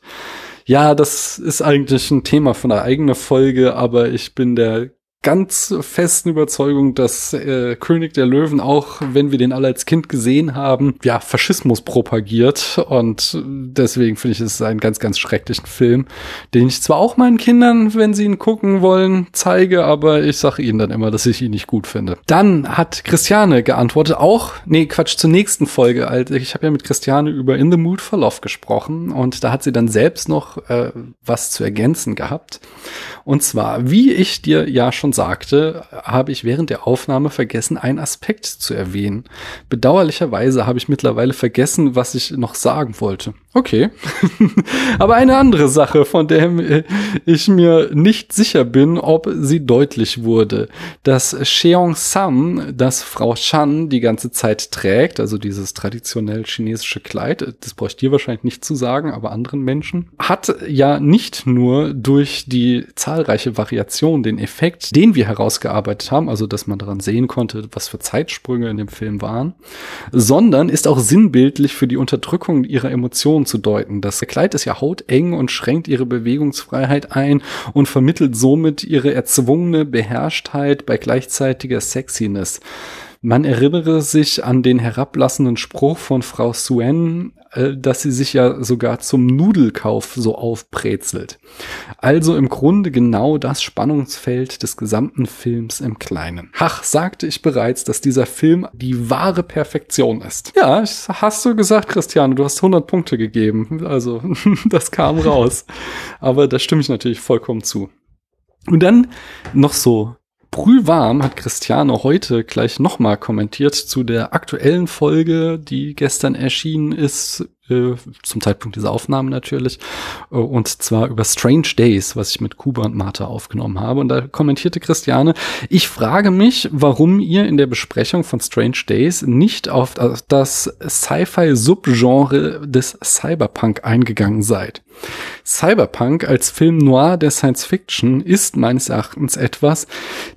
Ja, das ist eigentlich ein Thema von einer eigenen Folge, aber ich bin der ganz festen Überzeugung, dass äh, König der Löwen auch, wenn wir den alle als Kind gesehen haben, ja, Faschismus propagiert und deswegen finde ich es einen ganz, ganz schrecklichen Film, den ich zwar auch meinen Kindern, wenn sie ihn gucken wollen, zeige, aber ich sage ihnen dann immer, dass ich ihn nicht gut finde. Dann hat Christiane geantwortet, auch, nee, Quatsch, zur nächsten Folge, also ich habe ja mit Christiane über In the Mood for Love gesprochen und da hat sie dann selbst noch äh, was zu ergänzen gehabt. Und zwar, wie ich dir ja schon sagte, habe ich während der Aufnahme vergessen, einen Aspekt zu erwähnen. Bedauerlicherweise habe ich mittlerweile vergessen, was ich noch sagen wollte. Okay. Aber eine andere Sache, von der ich mir nicht sicher bin, ob sie deutlich wurde. Das Cheong Sam, das Frau Chan die ganze Zeit trägt, also dieses traditionell chinesische Kleid, das brauche ich dir wahrscheinlich nicht zu sagen, aber anderen Menschen, hat ja nicht nur durch die zahlreiche Variation den Effekt, den wir herausgearbeitet haben, also dass man daran sehen konnte, was für Zeitsprünge in dem Film waren, sondern ist auch sinnbildlich für die Unterdrückung ihrer Emotionen zu deuten. Das Kleid ist ja hauteng und schränkt ihre Bewegungsfreiheit ein und vermittelt somit ihre erzwungene Beherrschtheit bei gleichzeitiger Sexiness. Man erinnere sich an den herablassenden Spruch von Frau Suen, äh, dass sie sich ja sogar zum Nudelkauf so aufbrezelt. Also im Grunde genau das Spannungsfeld des gesamten Films im Kleinen. Ach, sagte ich bereits, dass dieser Film die wahre Perfektion ist. Ja, hast du gesagt, Christiane, du hast 100 Punkte gegeben. Also, das kam raus. Aber da stimme ich natürlich vollkommen zu. Und dann noch so brühwarm hat Christiane heute gleich nochmal kommentiert zu der aktuellen Folge, die gestern erschienen ist, äh, zum Zeitpunkt dieser Aufnahme natürlich, äh, und zwar über Strange Days, was ich mit Kuba und Martha aufgenommen habe. Und da kommentierte Christiane, ich frage mich, warum ihr in der Besprechung von Strange Days nicht auf das Sci-Fi-Subgenre des Cyberpunk eingegangen seid. Cyberpunk als Film noir der Science Fiction ist meines Erachtens etwas,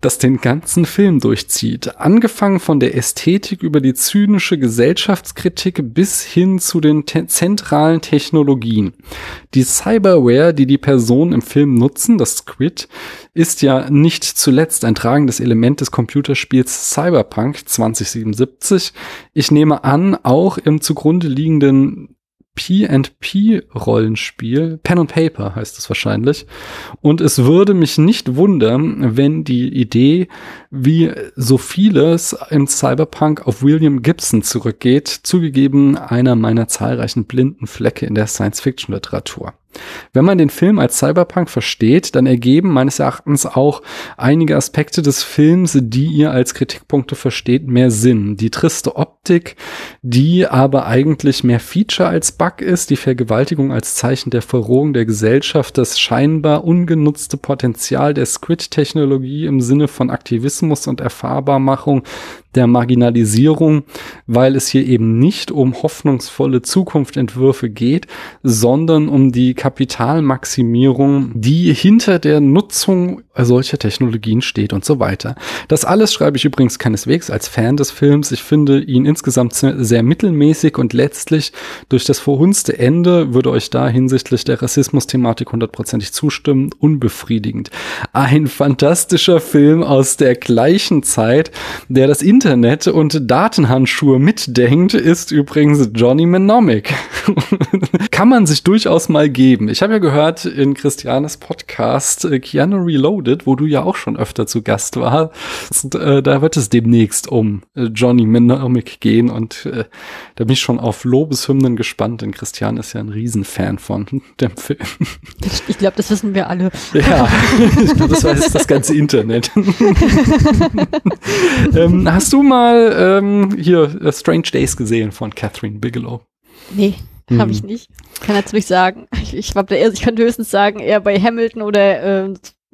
das den ganzen Film durchzieht. Angefangen von der Ästhetik über die zynische Gesellschaftskritik bis hin zu den te zentralen Technologien. Die Cyberware, die die Personen im Film nutzen, das Squid, ist ja nicht zuletzt ein tragendes Element des Computerspiels Cyberpunk 2077. Ich nehme an, auch im zugrunde liegenden P&P-Rollenspiel, Pen and Paper heißt es wahrscheinlich. Und es würde mich nicht wundern, wenn die Idee, wie so vieles im Cyberpunk auf William Gibson zurückgeht, zugegeben einer meiner zahlreichen blinden Flecke in der Science-Fiction-Literatur. Wenn man den Film als Cyberpunk versteht, dann ergeben meines Erachtens auch einige Aspekte des Films, die ihr als Kritikpunkte versteht, mehr Sinn. Die triste Optik, die aber eigentlich mehr Feature als Bug ist, die Vergewaltigung als Zeichen der Verrohung der Gesellschaft, das scheinbar ungenutzte Potenzial der Squid-Technologie im Sinne von Aktivismus und Erfahrbarmachung der Marginalisierung, weil es hier eben nicht um hoffnungsvolle Zukunftentwürfe geht, sondern um die Kapitalmaximierung, die hinter der Nutzung solcher Technologien steht und so weiter. Das alles schreibe ich übrigens keineswegs als Fan des Films. Ich finde ihn insgesamt sehr mittelmäßig und letztlich durch das verhunzte Ende würde euch da hinsichtlich der Rassismus-Thematik hundertprozentig zustimmen, unbefriedigend. Ein fantastischer Film aus der gleichen Zeit, der das Internet und Datenhandschuhe mitdenkt, ist übrigens Johnny Mnemonic. Kann man sich durchaus mal geben. Ich habe ja gehört in Christianes Podcast äh, Keanu Reloaded, wo du ja auch schon öfter zu Gast warst, äh, da wird es demnächst um äh, Johnny Mnemonic gehen und äh, da bin ich schon auf Lobeshymnen gespannt, denn Christian ist ja ein Riesenfan von dem Film. Ich glaube, das wissen wir alle. Ja, ich glaube, das weiß das ganze Internet. ähm, hast du mal ähm, hier uh, Strange Days gesehen von Catherine Bigelow? Nee, hm. habe ich nicht. Kann natürlich sagen. Ich, ich, ich könnte höchstens sagen, eher bei Hamilton oder äh,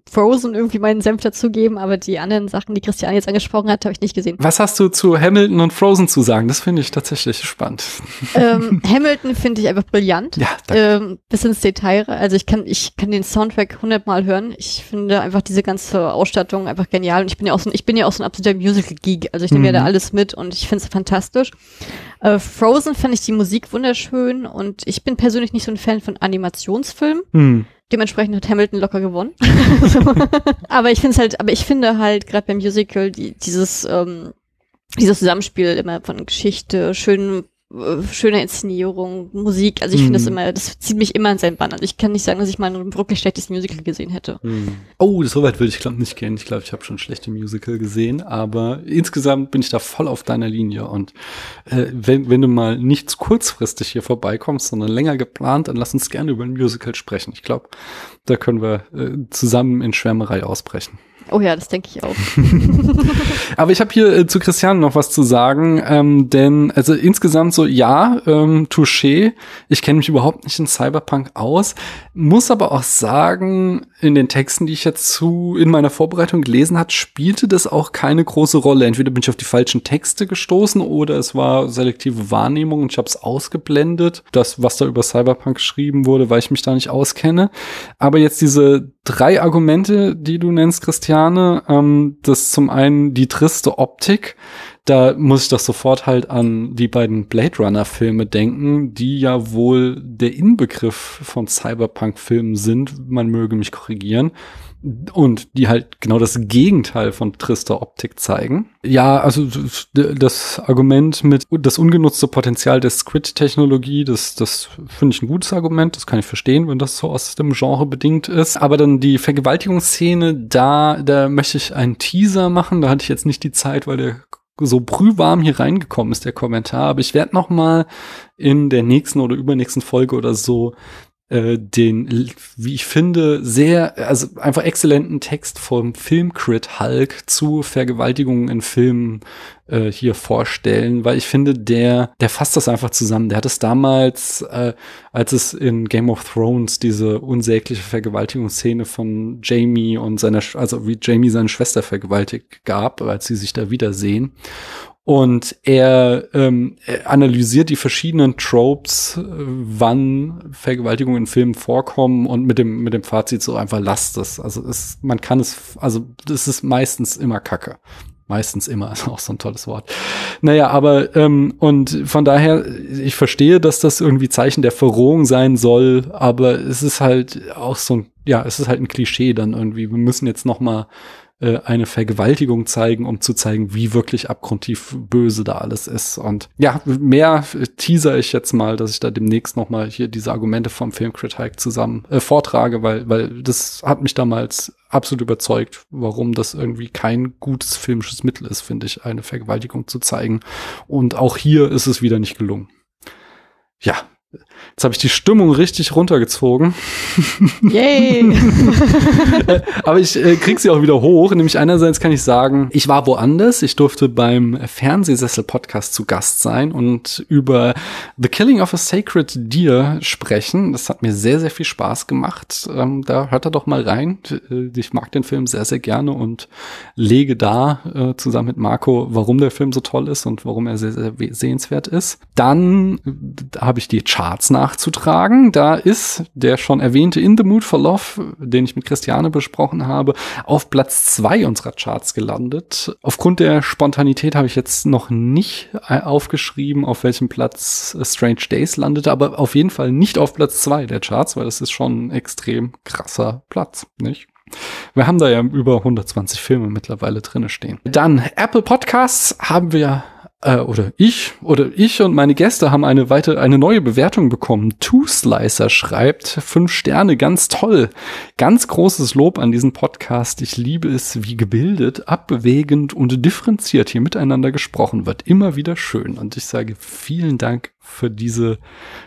Frozen irgendwie meinen Senf dazugeben, aber die anderen Sachen, die Christian jetzt angesprochen hat, habe ich nicht gesehen. Was hast du zu Hamilton und Frozen zu sagen? Das finde ich tatsächlich spannend. Ähm, Hamilton finde ich einfach brillant. Ja, ähm, bis ins Detail. Also ich kann, ich kann den Soundtrack hundertmal hören. Ich finde einfach diese ganze Ausstattung einfach genial. Und ich bin ja auch so, ich bin ja auch so ein absoluter Musical-Geek. Also ich nehme mhm. ja da alles mit und ich finde es fantastisch. Äh, Frozen fand ich die Musik wunderschön und ich bin persönlich nicht so ein Fan von Animationsfilmen. Mhm. Dementsprechend hat Hamilton locker gewonnen. aber ich finde halt, aber ich finde halt gerade beim Musical die, dieses ähm, dieses Zusammenspiel immer von Geschichte, schönen schöne Inszenierung, Musik. Also ich finde das mhm. immer, das zieht mich immer in seinen Bann. Also ich kann nicht sagen, dass ich mal ein wirklich schlechtes Musical gesehen hätte. Mhm. Oh, so weit würde ich glaube nicht gehen. Ich glaube, ich habe schon schlechte Musical gesehen, aber insgesamt bin ich da voll auf deiner Linie. Und äh, wenn, wenn du mal nicht kurzfristig hier vorbeikommst, sondern länger geplant, dann lass uns gerne über ein Musical sprechen. Ich glaube, da können wir äh, zusammen in Schwärmerei ausbrechen. Oh ja, das denke ich auch. Aber ich habe hier äh, zu Christian noch was zu sagen, ähm, denn also insgesamt so ja, ähm, Touché. Ich kenne mich überhaupt nicht in Cyberpunk aus, muss aber auch sagen, in den Texten, die ich jetzt zu in meiner Vorbereitung gelesen hat, spielte das auch keine große Rolle. Entweder bin ich auf die falschen Texte gestoßen oder es war selektive Wahrnehmung und ich habe es ausgeblendet, das was da über Cyberpunk geschrieben wurde, weil ich mich da nicht auskenne. Aber jetzt diese drei Argumente, die du nennst, Christiane. Ähm, das zum einen die triste Optik. Da muss ich doch sofort halt an die beiden Blade Runner Filme denken, die ja wohl der Inbegriff von Cyberpunk-Filmen sind. Man möge mich korrigieren und die halt genau das Gegenteil von trister Optik zeigen. Ja, also das Argument mit das ungenutzte Potenzial der Squid-Technologie, das, das finde ich ein gutes Argument, das kann ich verstehen, wenn das so aus dem Genre bedingt ist. Aber dann die Vergewaltigungsszene, da, da möchte ich einen Teaser machen, da hatte ich jetzt nicht die Zeit, weil der so brühwarm hier reingekommen ist, der Kommentar. Aber ich werde noch mal in der nächsten oder übernächsten Folge oder so äh, den, wie ich finde, sehr, also einfach exzellenten Text vom Filmcrit Hulk zu Vergewaltigungen in Filmen äh, hier vorstellen, weil ich finde, der, der fasst das einfach zusammen. Der hat es damals, äh, als es in Game of Thrones diese unsägliche Vergewaltigungsszene von Jamie und seiner, also wie Jamie seine Schwester vergewaltigt gab, als sie sich da wiedersehen. Und er, ähm, er analysiert die verschiedenen Tropes, äh, wann Vergewaltigungen in Filmen vorkommen und mit dem, mit dem Fazit so einfach lasst es. Also es, man kann es, also das ist meistens immer Kacke. Meistens immer ist auch so ein tolles Wort. Naja, aber ähm, und von daher, ich verstehe, dass das irgendwie Zeichen der Verrohung sein soll, aber es ist halt auch so ein, ja, es ist halt ein Klischee dann irgendwie. Wir müssen jetzt noch mal äh, eine Vergewaltigung zeigen, um zu zeigen, wie wirklich abgrundtief böse da alles ist. Und ja, mehr teaser ich jetzt mal, dass ich da demnächst noch hier diese Argumente vom Filmcritic zusammen äh, vortrage, weil, weil das hat mich damals absolut überzeugt, warum das irgendwie kein gutes filmisches Mittel ist, finde ich, eine Vergewaltigung zu zeigen. Und auch hier ist es wieder nicht gelungen. Ja, Jetzt habe ich die Stimmung richtig runtergezogen. Yay! Aber ich äh, krieg sie auch wieder hoch. Nämlich einerseits kann ich sagen, ich war woanders. Ich durfte beim Fernsehsessel-Podcast zu Gast sein und über The Killing of a Sacred Deer sprechen. Das hat mir sehr, sehr viel Spaß gemacht. Ähm, da hört er doch mal rein. Äh, ich mag den Film sehr, sehr gerne und lege da äh, zusammen mit Marco, warum der Film so toll ist und warum er sehr, sehr sehenswert ist. Dann äh, habe ich die Charts nachzutragen. Da ist der schon erwähnte In the Mood for Love, den ich mit Christiane besprochen habe, auf Platz zwei unserer Charts gelandet. Aufgrund der Spontanität habe ich jetzt noch nicht äh, aufgeschrieben, auf welchem Platz Strange Days landete, aber auf jeden Fall nicht auf Platz zwei der Charts, weil das ist schon ein extrem krasser Platz, nicht? Wir haben da ja über 120 Filme mittlerweile drinne stehen. Dann Apple Podcasts haben wir äh, oder ich oder ich und meine Gäste haben eine weitere eine neue Bewertung bekommen. Two Slicer schreibt fünf Sterne, ganz toll, ganz großes Lob an diesen Podcast. Ich liebe es, wie gebildet, abwägend und differenziert hier miteinander gesprochen wird. Immer wieder schön und ich sage vielen Dank für diese,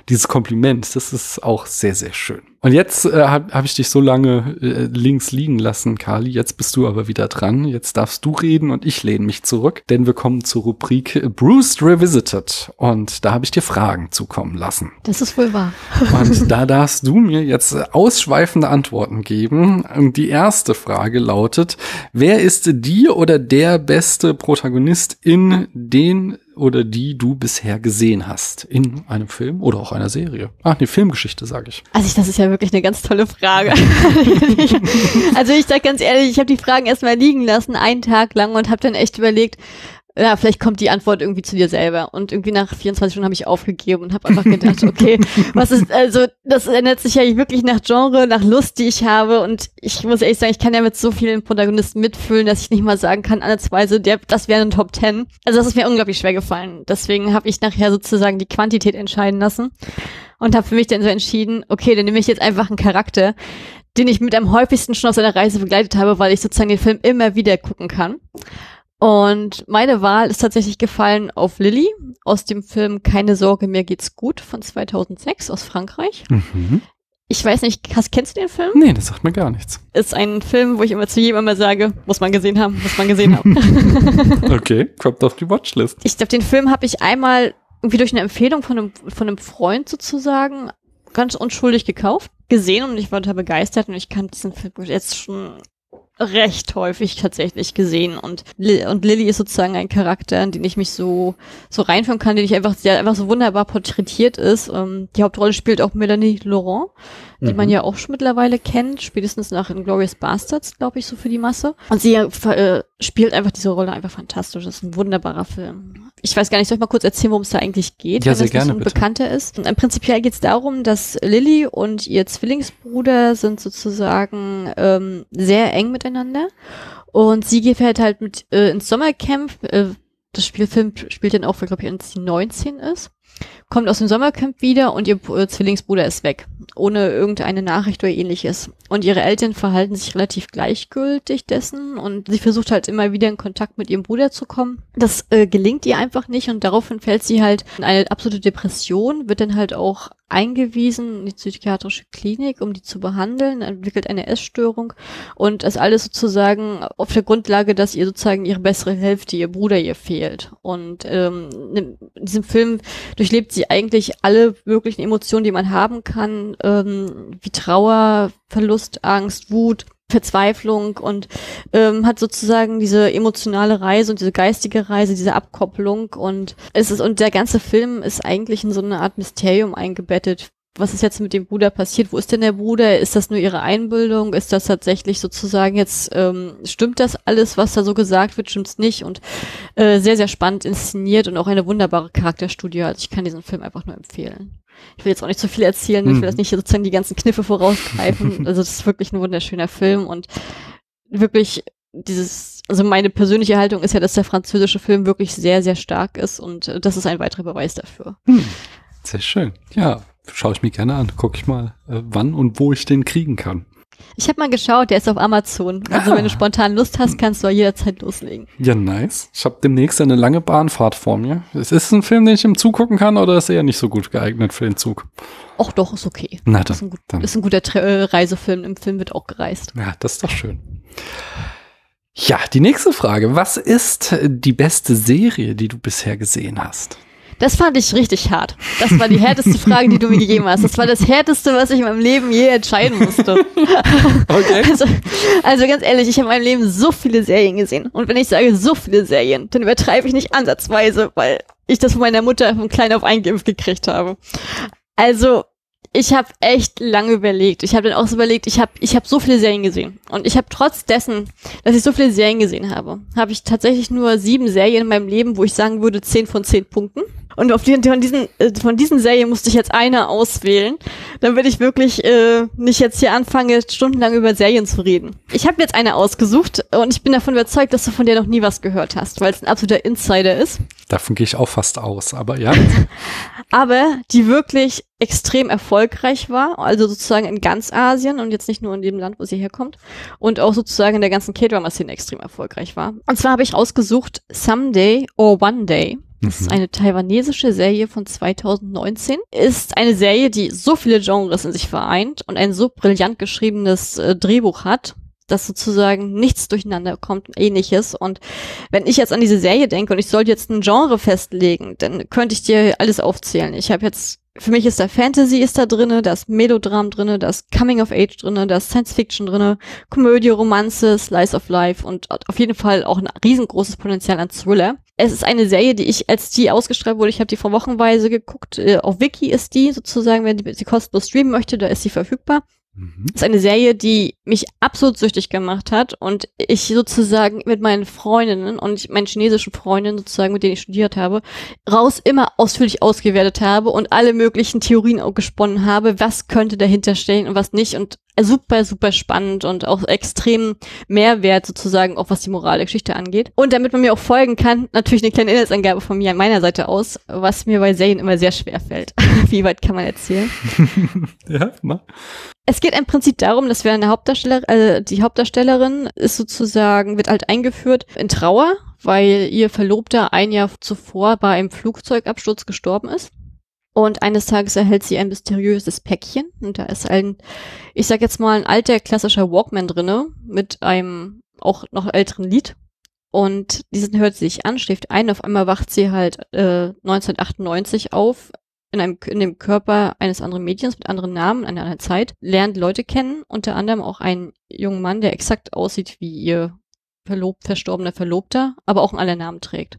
dieses Kompliment. Das ist auch sehr, sehr schön. Und jetzt äh, habe hab ich dich so lange äh, links liegen lassen, Kali. Jetzt bist du aber wieder dran. Jetzt darfst du reden und ich lehne mich zurück, denn wir kommen zur Rubrik Bruce Revisited. Und da habe ich dir Fragen zukommen lassen. Das ist wohl wahr. Und da darfst du mir jetzt ausschweifende Antworten geben. Und die erste Frage lautet, wer ist die oder der beste Protagonist in den oder die du bisher gesehen hast in einem Film oder auch einer Serie? Ach, eine Filmgeschichte, sage ich. Also ich, das ist ja wirklich eine ganz tolle Frage. also ich sag ganz ehrlich, ich habe die Fragen erstmal liegen lassen, einen Tag lang und habe dann echt überlegt, ja, vielleicht kommt die Antwort irgendwie zu dir selber. Und irgendwie nach 24 Stunden habe ich aufgegeben und habe einfach gedacht, okay, was ist, also das ändert sich ja wirklich nach Genre, nach Lust, die ich habe. Und ich muss ehrlich sagen, ich kann ja mit so vielen Protagonisten mitfühlen, dass ich nicht mal sagen kann, ansatzweise, der, das wäre ein Top 10. Also das ist mir unglaublich schwer gefallen. Deswegen habe ich nachher sozusagen die Quantität entscheiden lassen und habe für mich dann so entschieden, okay, dann nehme ich jetzt einfach einen Charakter, den ich mit am häufigsten schon auf seiner Reise begleitet habe, weil ich sozusagen den Film immer wieder gucken kann. Und meine Wahl ist tatsächlich gefallen auf Lilly aus dem Film Keine Sorge, mir geht's gut von 2006 aus Frankreich. Mhm. Ich weiß nicht, hast, kennst du den Film? Nee, das sagt mir gar nichts. Ist ein Film, wo ich immer zu jedem immer sage, muss man gesehen haben, muss man gesehen haben. okay, kommt auf die Watchlist. Ich glaube, den Film habe ich einmal irgendwie durch eine Empfehlung von einem, von einem Freund sozusagen ganz unschuldig gekauft, gesehen und ich war total begeistert und ich kann diesen Film jetzt schon recht häufig tatsächlich gesehen und und Lilly ist sozusagen ein Charakter, in den ich mich so so reinführen kann, den ich einfach sehr einfach so wunderbar porträtiert ist. Ähm, die Hauptrolle spielt auch Melanie Laurent, die mhm. man ja auch schon mittlerweile kennt, spätestens nach Inglourious Bastards, glaube ich, so für die Masse. Und sie äh, spielt einfach diese Rolle einfach fantastisch. Das ist ein wunderbarer Film. Ich weiß gar nicht, soll ich mal kurz erzählen, worum es da eigentlich geht, ja, wenn das gerne, so ein bekannter ist? Und prinzipiell geht es darum, dass Lilly und ihr Zwillingsbruder sind sozusagen ähm, sehr eng miteinander. Und sie geht halt halt mit äh, ins Sommercamp. Äh, das Spielfilm spielt dann auch, glaube ich, als sie 19 ist kommt aus dem Sommercamp wieder und ihr äh, Zwillingsbruder ist weg, ohne irgendeine Nachricht oder ähnliches. Und ihre Eltern verhalten sich relativ gleichgültig dessen und sie versucht halt immer wieder in Kontakt mit ihrem Bruder zu kommen. Das äh, gelingt ihr einfach nicht und daraufhin fällt sie halt in eine absolute Depression, wird dann halt auch eingewiesen in die psychiatrische Klinik, um die zu behandeln, entwickelt eine Essstörung und das alles sozusagen auf der Grundlage, dass ihr sozusagen ihre bessere Hälfte, ihr Bruder ihr fehlt. Und ähm, in diesem Film durchlebt sie eigentlich alle möglichen Emotionen, die man haben kann, ähm, wie Trauer, Verlust, Angst, Wut, Verzweiflung und ähm, hat sozusagen diese emotionale Reise und diese geistige Reise, diese Abkopplung und es ist und der ganze Film ist eigentlich in so eine Art Mysterium eingebettet. Was ist jetzt mit dem Bruder passiert? Wo ist denn der Bruder? Ist das nur ihre Einbildung? Ist das tatsächlich sozusagen jetzt, ähm, stimmt das alles, was da so gesagt wird, stimmt's nicht? Und äh, sehr, sehr spannend inszeniert und auch eine wunderbare Charakterstudie. Also ich kann diesen Film einfach nur empfehlen ich will jetzt auch nicht zu viel erzählen, mhm. ich will das nicht sozusagen die ganzen Kniffe vorausgreifen. also das ist wirklich ein wunderschöner Film und wirklich dieses, also meine persönliche Haltung ist ja, dass der französische Film wirklich sehr, sehr stark ist und äh, das ist ein weiterer Beweis dafür. Hm. Sehr schön. Ja, schaue ich mir gerne an. Gucke ich mal, äh, wann und wo ich den kriegen kann. Ich habe mal geschaut, der ist auf Amazon. Also Ah. wenn du spontan Lust hast, kannst du jederzeit loslegen. Ja, nice. Ich habe demnächst eine lange Bahnfahrt vor mir. Ist es ein Film, den ich im Zug gucken kann oder ist er nicht so gut geeignet für den Zug? Och doch, ist okay. Na Ist dann. ein, gut, dann. ist ein guter Tra äh, Reisefilm. Im Film wird auch gereist. Ja, das ist doch schön. Ja, die nächste Frage. Was ist die beste Serie, die du bisher gesehen hast? Das fand ich richtig hart. Das war die härteste Frage, die du mir gegeben hast. Das war das härteste, was ich in meinem Leben je entscheiden musste. Okay. Also, also ganz ehrlich, ich habe in meinem Leben so viele Serien gesehen. Und wenn ich sage so viele Serien, dann übertreibe ich nicht ansatzweise, weil ich das von meiner Mutter von klein auf eingeimpft gekriegt habe. Also, ich habe echt lange überlegt. Ich habe dann auch so überlegt, ich habe ich hab so viele Serien gesehen. Und ich habe trotz dessen, dass ich so viele Serien gesehen habe, habe ich tatsächlich nur sieben Serien in meinem Leben, wo ich sagen würde, zehn von zehn Punkten. Und auf die, von, diesen, äh, von diesen Serien musste ich jetzt eine auswählen, damit ich wirklich äh, nicht jetzt hier anfange, stundenlang über Serien zu reden. Ich habe jetzt eine ausgesucht und ich bin davon überzeugt, dass du von der noch nie was gehört hast, weil es ein absoluter Insider ist. Davon gehe ich auch fast aus, aber ja. aber die wirklich extrem erfolgreich war, also sozusagen in ganz Asien und jetzt nicht nur in dem Land, wo sie herkommt und auch sozusagen in der ganzen K-Drama-Szene extrem erfolgreich war. Und zwar habe ich ausgesucht Someday or One Day. Das ist Mhm. eine taiwanesische Serie von 2019. Ist eine Serie, die so viele Genres in sich vereint und ein so brillant geschriebenes äh, Drehbuch hat, dass sozusagen nichts durcheinander kommt und ähnliches. Und wenn ich jetzt an diese Serie denke und ich sollte jetzt ein Genre festlegen, dann könnte ich dir alles aufzählen. Ich habe jetzt, für mich ist da Fantasy ist da drinne, da ist Melodram drinne, da ist Coming of Age drinne, da ist Science Fiction drinne, Komödie, Romanze, Slice of Life und auf jeden Fall auch ein riesengroßes Potenzial an Thriller. Es ist eine Serie, die ich, als die ausgestrahlt wurde, ich habe die vor Wochenweise geguckt, äh, auf Wiki ist die sozusagen, wenn sie kostenlos streamen möchte, da ist sie verfügbar. Mhm. Das ist eine Serie, die mich absolut süchtig gemacht hat und ich sozusagen mit meinen Freundinnen und meinen chinesischen Freundinnen sozusagen, mit denen ich studiert habe, raus immer ausführlich ausgewertet habe und alle möglichen Theorien auch gesponnen habe, was könnte dahinter stehen und was nicht und super, super spannend und auch extrem Mehrwert sozusagen, auch was die Moral der Geschichte angeht. Und damit man mir auch folgen kann, natürlich eine kleine Inhaltsangabe von mir an meiner Seite aus, was mir bei Serien immer sehr schwer fällt. Wie weit kann man erzählen? Ja, na? Es geht im Prinzip darum, dass wir eine Hauptdarsteller, äh, die Hauptdarstellerin ist sozusagen, wird halt eingeführt in Trauer, weil ihr Verlobter ein Jahr zuvor bei einem Flugzeugabsturz gestorben ist. Und eines Tages erhält sie ein mysteriöses Päckchen. Und da ist ein, ich sag jetzt mal, ein alter klassischer Walkman drinne mit einem auch noch älteren Lied. Und diesen hört sie sich an, schläft ein. Auf einmal wacht sie halt äh, 1998 auf in, einem, in dem Körper eines anderen Mädchens mit anderen Namen, einer anderen Zeit, lernt Leute kennen, unter anderem auch einen jungen Mann, der exakt aussieht wie ihr verlobt, verstorbener Verlobter, aber auch alle Namen trägt.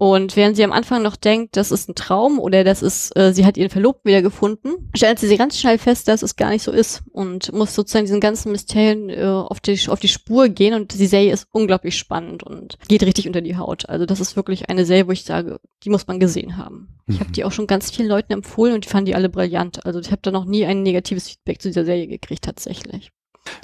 Und während sie am Anfang noch denkt, das ist ein Traum oder das ist, äh, sie hat ihren Verlobten wiedergefunden, stellt sie sich ganz schnell fest, dass es gar nicht so ist und muss sozusagen diesen ganzen Mysterien äh, auf, die, auf die Spur gehen und die Serie ist unglaublich spannend und geht richtig unter die Haut. Also das ist wirklich eine Serie, wo ich sage, die muss man gesehen haben. Ich habe Mhm. die auch schon ganz vielen Leuten empfohlen und die fanden die alle brillant. Also ich habe da noch nie ein negatives Feedback zu dieser Serie gekriegt tatsächlich.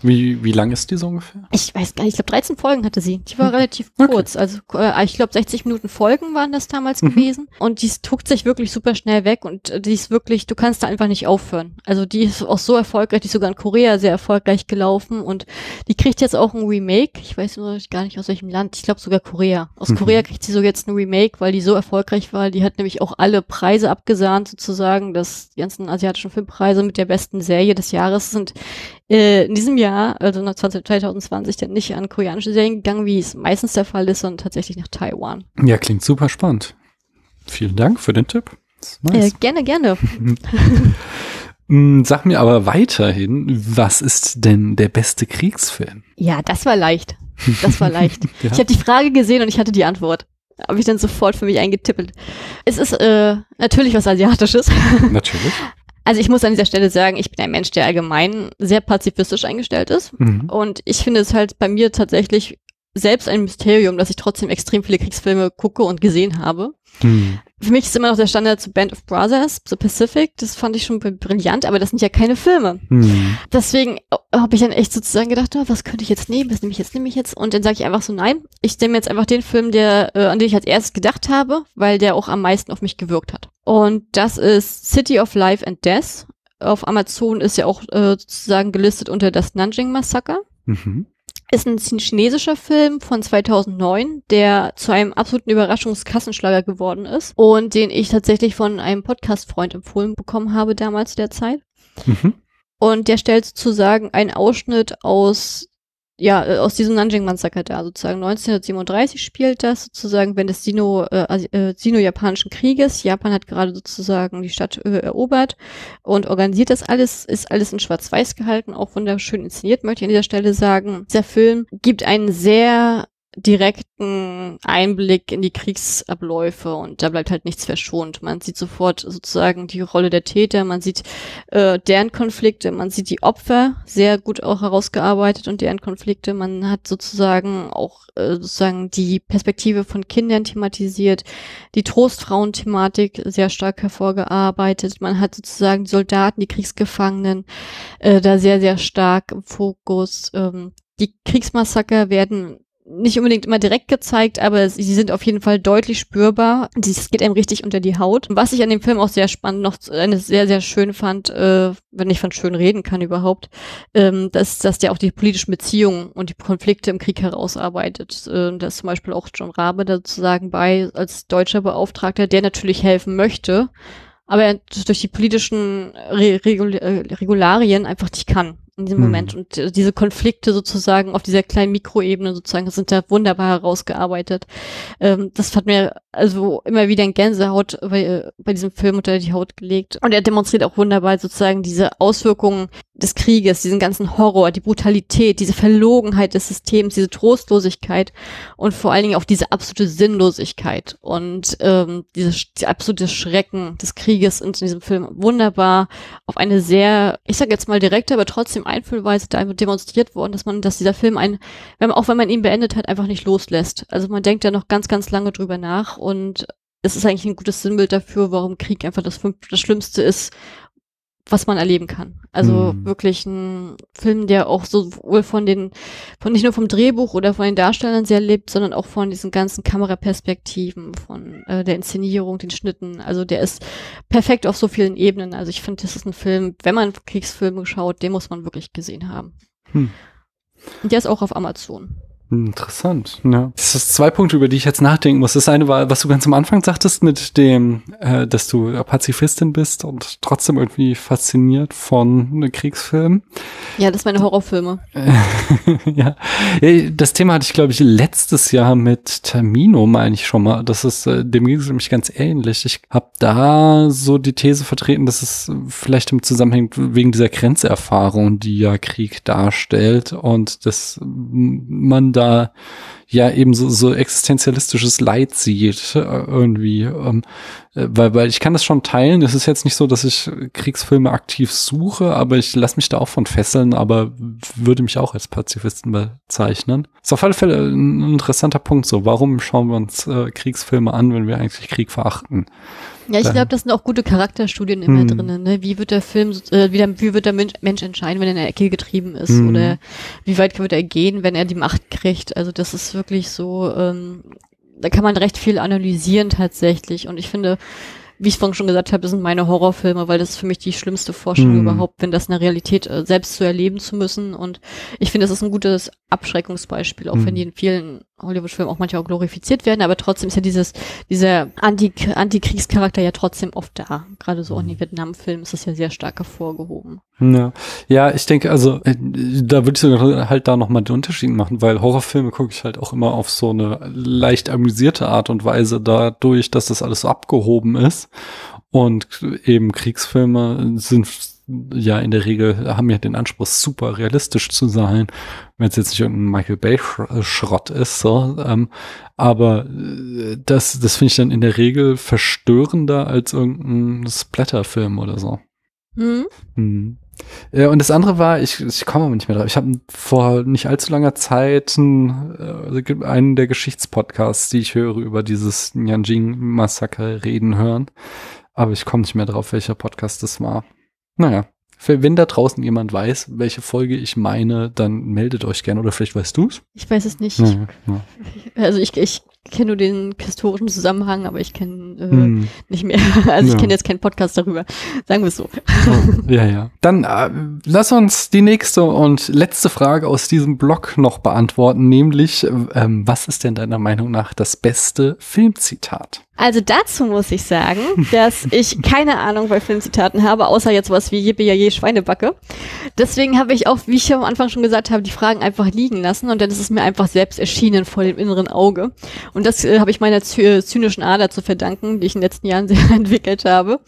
Wie, wie lang ist die so ungefähr? Ich weiß gar nicht, ich glaube 13 Folgen hatte sie. Die war Hm. relativ Okay. kurz. Also äh, ich glaube 60 Minuten Folgen waren das damals Mhm. gewesen. Und die tuckt sich wirklich super schnell weg und äh, die ist wirklich, du kannst da einfach nicht aufhören. Also die ist auch so erfolgreich, die ist sogar in Korea sehr erfolgreich gelaufen und die kriegt jetzt auch ein Remake. Ich weiß nur gar nicht aus welchem Land. Ich glaube sogar Korea. Aus Mhm. Korea kriegt sie so jetzt ein Remake, weil die so erfolgreich war. Die hat nämlich auch alle Preise abgesahnt sozusagen. Das, die ganzen asiatischen Filmpreise mit der besten Serie des Jahres sind in diesem Jahr, also nach 20, 2020, dann nicht an koreanische Serien gegangen, wie es meistens der Fall ist, sondern tatsächlich nach Taiwan. Ja, klingt super spannend. Vielen Dank für den Tipp. Ist Äh, nice. gerne, gerne. Mm, Sag mir aber weiterhin, was ist denn der beste Kriegsfilm? Ja, das war leicht. Das war leicht. Ja. Ich habe die Frage gesehen und ich hatte die Antwort. Habe ich dann sofort für mich eingetippelt. Es ist äh, natürlich was Asiatisches. Natürlich. Also ich muss an dieser Stelle sagen, ich bin ein Mensch, der allgemein sehr pazifistisch eingestellt ist. Mhm. Und ich finde es halt bei mir tatsächlich selbst ein Mysterium, dass ich trotzdem extrem viele Kriegsfilme gucke und gesehen habe. Hm. Für mich ist immer noch der Standard zu Band of Brothers, The Pacific. Das fand ich schon brillant, aber das sind ja keine Filme. Hm. Deswegen habe ich dann echt sozusagen gedacht, oh, was könnte ich jetzt nehmen, was nehme ich jetzt, nehme ich jetzt? Und dann sage ich einfach so, nein, ich nehme jetzt einfach den Film, der, äh, an den ich als erstes gedacht habe, weil der auch am meisten auf mich gewirkt hat. Und das ist City of Life and Death auf Amazon ist ja auch äh, sozusagen gelistet unter das Nanjing Massaker. Mhm. Ist ein chinesischer Film von 2009, der zu einem absoluten Überraschungskassenschlager geworden ist und den ich tatsächlich von einem Podcast-Freund empfohlen bekommen habe damals der Zeit. Mhm. Und der stellt sozusagen einen Ausschnitt aus ja, äh, aus diesem Nanjing-Massaker da sozusagen. 1937 spielt das sozusagen, wenn des Sino, äh, äh, Sino-Japanischen Krieges. Japan hat gerade sozusagen die Stadt äh, erobert und organisiert das alles, ist alles in Schwarz-Weiß gehalten, auch wunderschön inszeniert, möchte ich an dieser Stelle sagen. Dieser Film gibt einen sehr direkten Einblick in die Kriegsabläufe und da bleibt halt nichts verschont. Man sieht sofort sozusagen die Rolle der Täter, man sieht äh, deren Konflikte, man sieht die Opfer sehr gut auch herausgearbeitet und deren Konflikte. Man hat sozusagen auch äh, sozusagen die Perspektive von Kindern thematisiert, die Trostfrauen-Thematik sehr stark hervorgearbeitet. Man hat sozusagen die Soldaten, die Kriegsgefangenen äh, da sehr, sehr stark im Fokus. Ähm, die Kriegsmassaker werden nicht unbedingt immer direkt gezeigt, aber sie sind auf jeden Fall deutlich spürbar. Es geht einem richtig unter die Haut. Was ich an dem Film auch sehr spannend noch eine sehr, sehr schön fand, äh, wenn ich von schön reden kann überhaupt, ähm, dass, dass der auch die politischen Beziehungen und die Konflikte im Krieg herausarbeitet. Äh, da ist zum Beispiel auch John Rabe sozusagen bei als deutscher Beauftragter, der natürlich helfen möchte, aber durch die politischen Re Regul äh, Regularien einfach nicht kann in diesem hm. Moment. Und diese Konflikte sozusagen auf dieser kleinen Mikroebene sozusagen sind da wunderbar herausgearbeitet. Ähm, das hat mir also immer wieder ein Gänsehaut bei, äh, bei diesem Film unter die Haut gelegt. Und er demonstriert auch wunderbar sozusagen diese Auswirkungen des Krieges, diesen ganzen Horror, die Brutalität, diese Verlogenheit des Systems, diese Trostlosigkeit und vor allen Dingen auch diese absolute Sinnlosigkeit und ähm, dieses die absolute Schrecken des Krieges in diesem Film wunderbar auf eine sehr, ich sag jetzt mal direkte, aber trotzdem Einfühlweise da demonstriert worden, dass man, dass dieser Film ein, wenn man, auch wenn man ihn beendet hat, einfach nicht loslässt. Also man denkt ja noch ganz, ganz lange drüber nach und es ist eigentlich ein gutes Sinnbild dafür, warum Krieg einfach das, das Schlimmste ist was man erleben kann. Also mhm. wirklich ein Film, der auch sowohl von den, von nicht nur vom Drehbuch oder von den Darstellern sehr lebt, sondern auch von diesen ganzen Kameraperspektiven, von äh, der Inszenierung, den Schnitten. Also der ist perfekt auf so vielen Ebenen. Also ich finde, das ist ein Film, wenn man Kriegsfilme schaut, den muss man wirklich gesehen haben. Hm. Und der ist auch auf Amazon. Interessant, ja. Das ist zwei Punkte, über die ich jetzt nachdenken muss. Das eine war, was du ganz am Anfang sagtest, mit dem, äh, dass du Pazifistin bist und trotzdem irgendwie fasziniert von Kriegsfilmen. Ja, das meine Horrorfilme. ja. Das Thema hatte ich, glaube ich, letztes Jahr mit Termino, meine ich schon mal. Das ist, äh, dem ging es nämlich ganz ähnlich. Ich habe da so die These vertreten, dass es vielleicht im Zusammenhang wegen dieser Grenzerfahrung, die ja Krieg darstellt und dass man da ja eben so, so existenzialistisches Leid sieht äh, irgendwie. Ähm, äh, weil, weil ich kann das schon teilen. Es ist jetzt nicht so, dass ich Kriegsfilme aktiv suche, aber ich lasse mich da auch von fesseln, aber würde mich auch als Pazifisten bezeichnen. Ist auf alle Fälle ein interessanter Punkt so. Warum schauen wir uns äh, Kriegsfilme an, wenn wir eigentlich Krieg verachten? Ja, ich glaube, das sind auch gute Charakterstudien immer hm. drin. Ne? Wie wird der Film, äh, wie, der, wie wird der Mensch entscheiden, wenn er in der Ecke getrieben ist? Hm. Oder wie weit wird er gehen, wenn er die Macht kriegt? Also das ist wirklich so, ähm, da kann man recht viel analysieren tatsächlich. Und ich finde, wie ich vorhin schon gesagt habe, das sind meine Horrorfilme, weil das ist für mich die schlimmste Forschung hm. überhaupt, wenn das eine Realität äh, selbst zu erleben zu müssen. Und ich finde, das ist ein gutes Abschreckungsbeispiel, auch hm. wenn die in vielen Hollywood-Filmen auch manchmal auch glorifiziert werden, aber trotzdem ist ja dieses, dieser Anti Antikriegscharakter ja trotzdem oft da. Gerade so in den Vietnam-Filmen ist das ja sehr stark hervorgehoben. Ja, ja ich denke, also äh, da würde ich sogar halt da nochmal den Unterschied machen, weil Horrorfilme gucke ich halt auch immer auf so eine leicht amüsierte Art und Weise dadurch, dass das alles so abgehoben ist. Und eben Kriegsfilme sind ja in der Regel haben ja den Anspruch, super realistisch zu sein, wenn es jetzt nicht irgendein Michael Bay-Schrott ist, so. Ähm, aber äh, das, das finde ich dann in der Regel verstörender als irgendein Splatterfilm oder so. Mhm. Mhm. Ja, und das andere war, ich, ich komme aber nicht mehr drauf. Ich habe vor nicht allzu langer Zeit einen, äh, einen der Geschichtspodcasts, die ich höre, über dieses Nanjing-Massaker reden hören. Aber ich komme nicht mehr drauf, welcher Podcast das war. Naja, wenn da draußen jemand weiß, welche Folge ich meine, dann meldet euch gerne oder vielleicht weißt du es. Ich weiß es nicht. Ja, ja. Also ich, ich kenne nur den historischen Zusammenhang, aber ich kenne äh, Hm. nicht mehr. Also ich Ja. kenne jetzt keinen Podcast darüber. Sagen wir es so. Oh, ja, ja. Dann äh, lass uns die nächste und letzte Frage aus diesem Blog noch beantworten, nämlich, ähm, was ist denn deiner Meinung nach das beste Filmzitat? Also dazu muss ich sagen, dass ich keine Ahnung bei Filmzitaten habe, außer jetzt was wie Yippie je Schweinebacke. Deswegen habe ich auch, wie ich am Anfang schon gesagt habe, die Fragen einfach liegen lassen und dann ist es mir einfach selbst erschienen vor dem inneren Auge. Und das äh, habe ich meiner zy zynischen Ader zu verdanken, die ich in den letzten Jahren sehr entwickelt habe,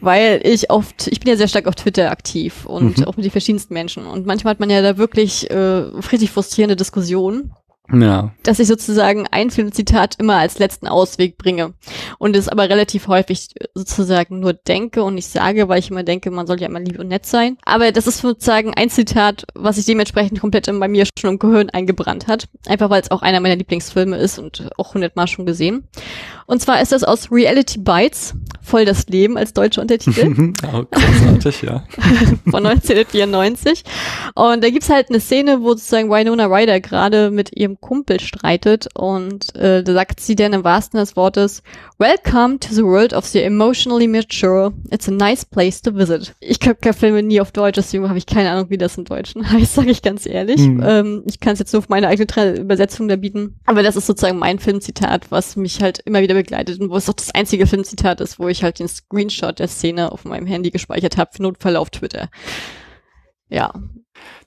weil ich oft, ich bin ja sehr stark auf Twitter aktiv und Mhm. auch mit den verschiedensten Menschen und manchmal hat man ja da wirklich äh, richtig frustrierende Diskussionen Ja. dass ich sozusagen ein Filmzitat immer als letzten Ausweg bringe und es aber relativ häufig sozusagen nur denke und nicht sage, weil ich immer denke, man soll ja immer lieb und nett sein. Aber das ist sozusagen ein Zitat, was sich dementsprechend komplett bei mir schon im Gehirn eingebrannt hat. Einfach weil es auch einer meiner Lieblingsfilme ist und auch hundertmal schon gesehen. Und zwar ist das aus Reality Bites, voll das Leben als deutscher Untertitel oh, großartig, ja. von 1994. Und da gibt's halt eine Szene, wo sozusagen Winona Ryder gerade mit ihrem Kumpel streitet und äh, da sagt sie dann im wahrsten des Wortes, Welcome to the world of the emotionally mature. It's a nice place to visit. Ich gucke Filme nie auf Deutsch, deswegen habe ich keine Ahnung, wie das im Deutschen heißt, sage ich ganz ehrlich. Mhm. Ähm, ich kann es jetzt nur auf meine eigene Tra Übersetzung da bieten. Aber das ist sozusagen mein Filmzitat, was mich halt immer wieder begleitet und wo es auch das einzige Filmzitat ist, wo ich halt den Screenshot der Szene auf meinem Handy gespeichert habe, für Notfälle auf Twitter. Ja,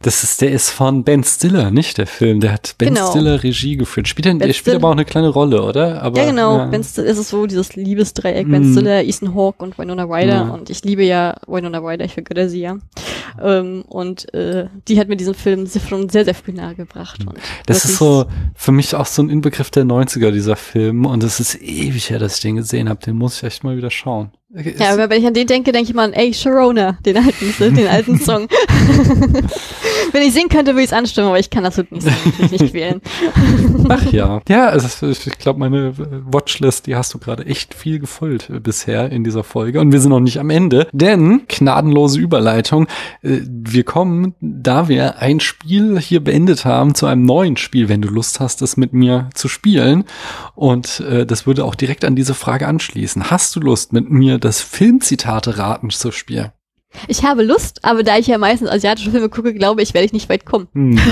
Das ist, der ist von Ben Stiller, nicht der Film. Der hat Ben Genau. Stiller Regie geführt. Spielt er, Ben der spielt Stiller- aber auch eine kleine Rolle, oder? Aber, ja genau. Ja. Ben Stiller ist es so, dieses Liebesdreieck, Ben Mhm. Stiller, Ethan Hawke und Winona Ryder. Ja. Und ich liebe ja Winona Ryder, ich vergötter sie ja. Ähm, und äh, die hat mir diesen Film sehr- schon sehr, sehr früh nahegebracht. Und Das ist so für mich auch so ein Inbegriff der 90er, dieser Film. Und es ist ewig her, dass ich den gesehen habe. Den muss ich echt mal wieder schauen. Ja, aber wenn ich an den denke, denke ich mal an Ey Sharona, den alten, den alten Song. wenn ich singen könnte, würde ich es anstimmen, aber ich kann das nicht singen, ich will nicht quälen. Ach ja. Ja, also ich glaube, meine Watchlist, die hast du gerade echt viel gefüllt äh, bisher in dieser Folge. Und wir sind noch nicht am Ende, denn gnadenlose Überleitung. äh, Wir kommen, da wir ein Spiel hier beendet haben, zu einem neuen Spiel, wenn du Lust hast, es mit mir zu spielen. Und äh, das würde auch direkt an diese Frage anschließen. Hast du Lust, mit mir das Filmzitate raten zu spielen? Ich habe Lust, aber da ich ja meistens asiatische Filme gucke, glaube ich, werde ich nicht weit kommen. Hm.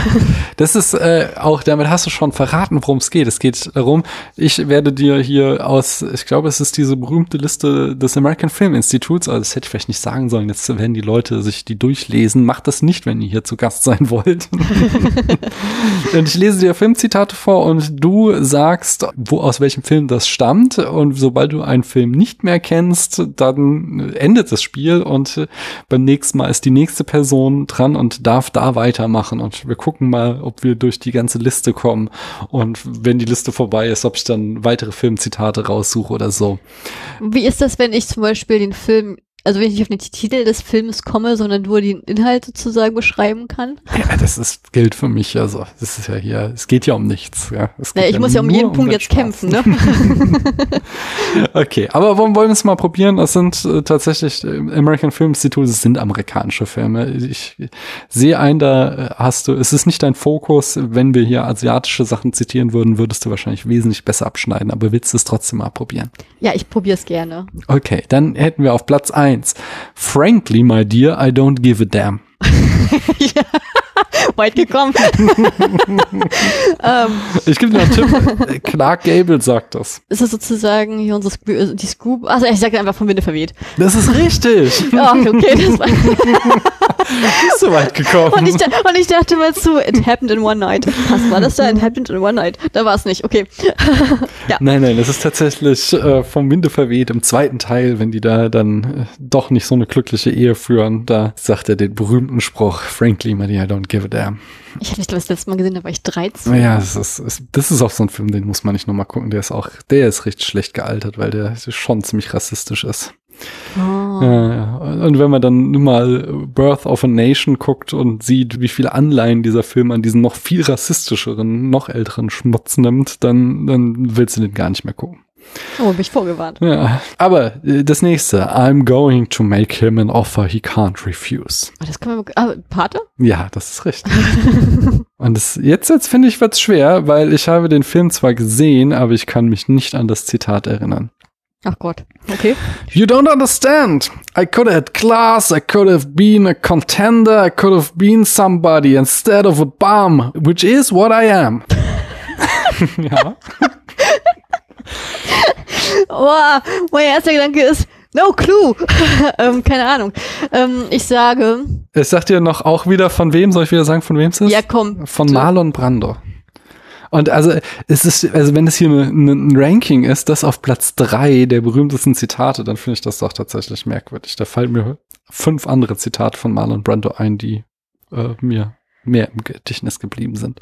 Das ist äh, auch, damit hast du schon verraten, worum es geht. Es geht darum, ich werde dir hier aus, ich glaube, es ist diese berühmte Liste des American Film Institutes, also das hätte ich vielleicht nicht sagen sollen, jetzt werden die Leute sich die durchlesen. Macht das nicht, wenn ihr hier zu Gast sein wollt. und ich lese dir Filmzitate vor und du sagst, wo aus welchem Film das stammt. Und sobald du einen Film nicht mehr kennst, dann endet das Spiel und äh, beim nächsten Mal ist die nächste Person dran und darf da weitermachen. Und wir gucken mal, ob wir durch die ganze Liste kommen. Und wenn die Liste vorbei ist, ob ich dann weitere Filmzitate raussuche oder so. Wie ist das, wenn ich zum Beispiel den Film, also wenn ich nicht auf den Titel des Films komme, sondern nur den Inhalt sozusagen beschreiben kann? Ja, das ist, gilt für mich. Also, das ist ja hier, es geht ja um nichts. Ja, Na, ich muss ja um jeden Punkt den jetzt Spaß. kämpfen, ne? Okay, aber wollen, wollen wir es mal probieren? Das sind äh, tatsächlich äh, American Film Institute, das sind amerikanische Filme. Ich sehe ein, da äh, hast du, es ist nicht dein Fokus. Wenn wir hier asiatische Sachen zitieren würden, würdest du wahrscheinlich wesentlich besser abschneiden, aber willst du es trotzdem mal probieren? ja, ich probiere es gerne. Okay, dann hätten wir auf Platz eins Frankly, my dear, I don't give a damn. ja, weit gekommen. ähm, Ich gebe dir einen Tipp. Clark Gable sagt das. ist das sozusagen hier unsere Scroo äh, die Scoop? Also ich sage einfach vom Winde verweht. Das ist richtig. Ja, okay, das war. Bist du weit gekommen. Und ich, und ich dachte mal zu, it happened in one night. Was war das da? It happened in one night. Da war es nicht. Okay. ja. Nein, nein, das ist tatsächlich äh, vom Winde verweht im zweiten Teil, wenn die da dann äh, doch nicht so eine glückliche Ehe führen. Da sagt er den berühmten Spruch, frankly, dear, I don't give a damn. Ich habe mich das letzte Mal gesehen, da war ich 13. Naja, das ist, ist, das ist auch so ein Film, den muss man nicht nochmal gucken. Der ist auch, der ist richtig schlecht gealtert, weil der schon ziemlich rassistisch ist. Oh. Ja, ja. Und wenn man dann mal Birth of a Nation guckt und sieht, wie viele Anleihen dieser Film an diesen noch viel rassistischeren, noch älteren Schmutz nimmt, dann, dann willst du den gar nicht mehr gucken. Oh, bin ich vorgewarnt. Ja. Aber äh, das nächste. I'm going to make him an offer he can't refuse. Oh, das kann man. Ah, Pate? Ja, das ist richtig. Und das, jetzt, jetzt finde ich, wird's schwer, weil ich habe den Film zwar gesehen, aber ich kann mich nicht an das Zitat erinnern. Ach Gott. Okay. You don't understand. I could have had class, I could have been a contender, I could have been somebody instead of a bum, which is what I am. ja. Oh, mein erster Gedanke ist, no clue. ähm, keine Ahnung. Ähm, ich sage, Ich sag dir noch auch wieder von wem, soll ich wieder sagen, von wem es ist? ja komm. Von Marlon Brando. Und also es ist, also wenn es hier eine- eine- ein Ranking ist, das auf Platz drei der berühmtesten Zitate, dann finde ich das doch tatsächlich merkwürdig. Da fallen mir fünf andere Zitate von Marlon Brando ein, die äh, mir mehr im Gedächtnis geblieben sind.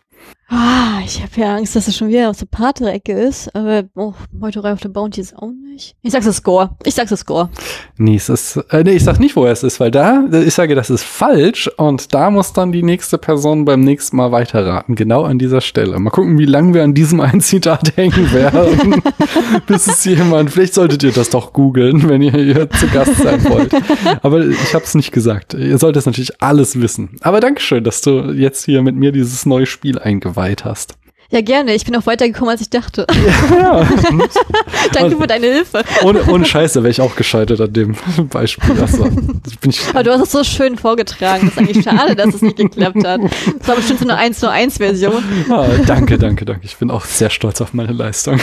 Ah, ich habe ja Angst, dass es schon wieder aus der Pate-Ecke ist. Aber oh, Meuterei auf der Bounty ist auch nicht. Ich sag's Score. Ich sag's Score. Nee, es ist, äh, nee, ich sag nicht, wo es ist, weil da, ich sage, das ist falsch und da muss dann die nächste Person beim nächsten Mal weiterraten. Genau an dieser Stelle. Mal gucken, wie lange wir an diesem einen Zitat hängen werden, bis es jemand, vielleicht solltet ihr das doch googeln, wenn ihr hier zu Gast sein wollt. Aber ich habe es nicht gesagt. Ihr solltet natürlich alles wissen. Aber Dankeschön, dass du jetzt hier mit mir dieses neue Spiel eingeweiht hast. Ja, gerne. Ich bin auch weitergekommen, als ich dachte. Ja, Danke für deine Hilfe. ohne, ohne Scheiße wäre ich auch gescheitert an dem Beispiel. Also, das bin ich, Aber du hast es so schön vorgetragen. Das ist eigentlich schade, dass es nicht geklappt hat. Das war bestimmt so eine 1 zu 1 Version. Ah, danke, danke, danke. Ich bin auch sehr stolz auf meine Leistung.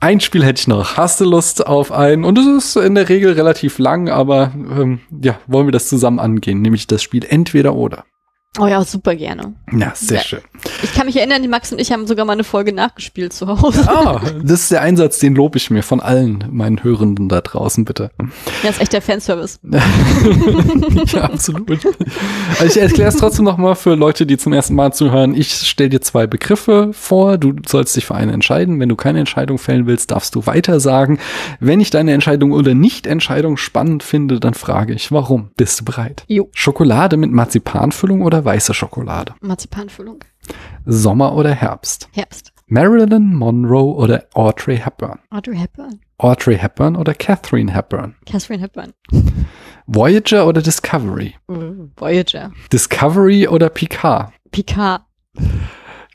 ein Spiel hätte ich noch. Hast du Lust auf ein? Und es ist in der Regel relativ lang, aber ähm, ja, wollen wir das zusammen angehen? Nämlich das Spiel entweder oder. Oh ja, super gerne. Ja, sehr Ja. schön. Ich kann mich erinnern, die Max und ich haben sogar mal eine Folge nachgespielt zu Hause. Ah, das ist der Einsatz, den lobe ich mir von allen meinen Hörenden da draußen, bitte. Ja, ist echt der Fanservice. ja, absolut. Also ich erkläre es trotzdem noch mal für Leute, die zum ersten Mal zuhören. Ich stelle dir zwei Begriffe vor. Du sollst dich für eine entscheiden. Wenn du keine Entscheidung fällen willst, darfst du weiter sagen. Wenn ich deine Entscheidung oder Nicht-Entscheidung spannend finde, dann frage ich, warum? Bist du bereit? Jo. Schokolade mit Marzipanfüllung oder weiße Schokolade? Marzipanfüllung. Sommer oder Herbst? Herbst. Marilyn Monroe oder Audrey Hepburn? Audrey Hepburn. Audrey Hepburn oder Catherine Hepburn? Catherine Hepburn. Voyager oder Discovery? Mm, Voyager. Discovery oder Picard? Picard.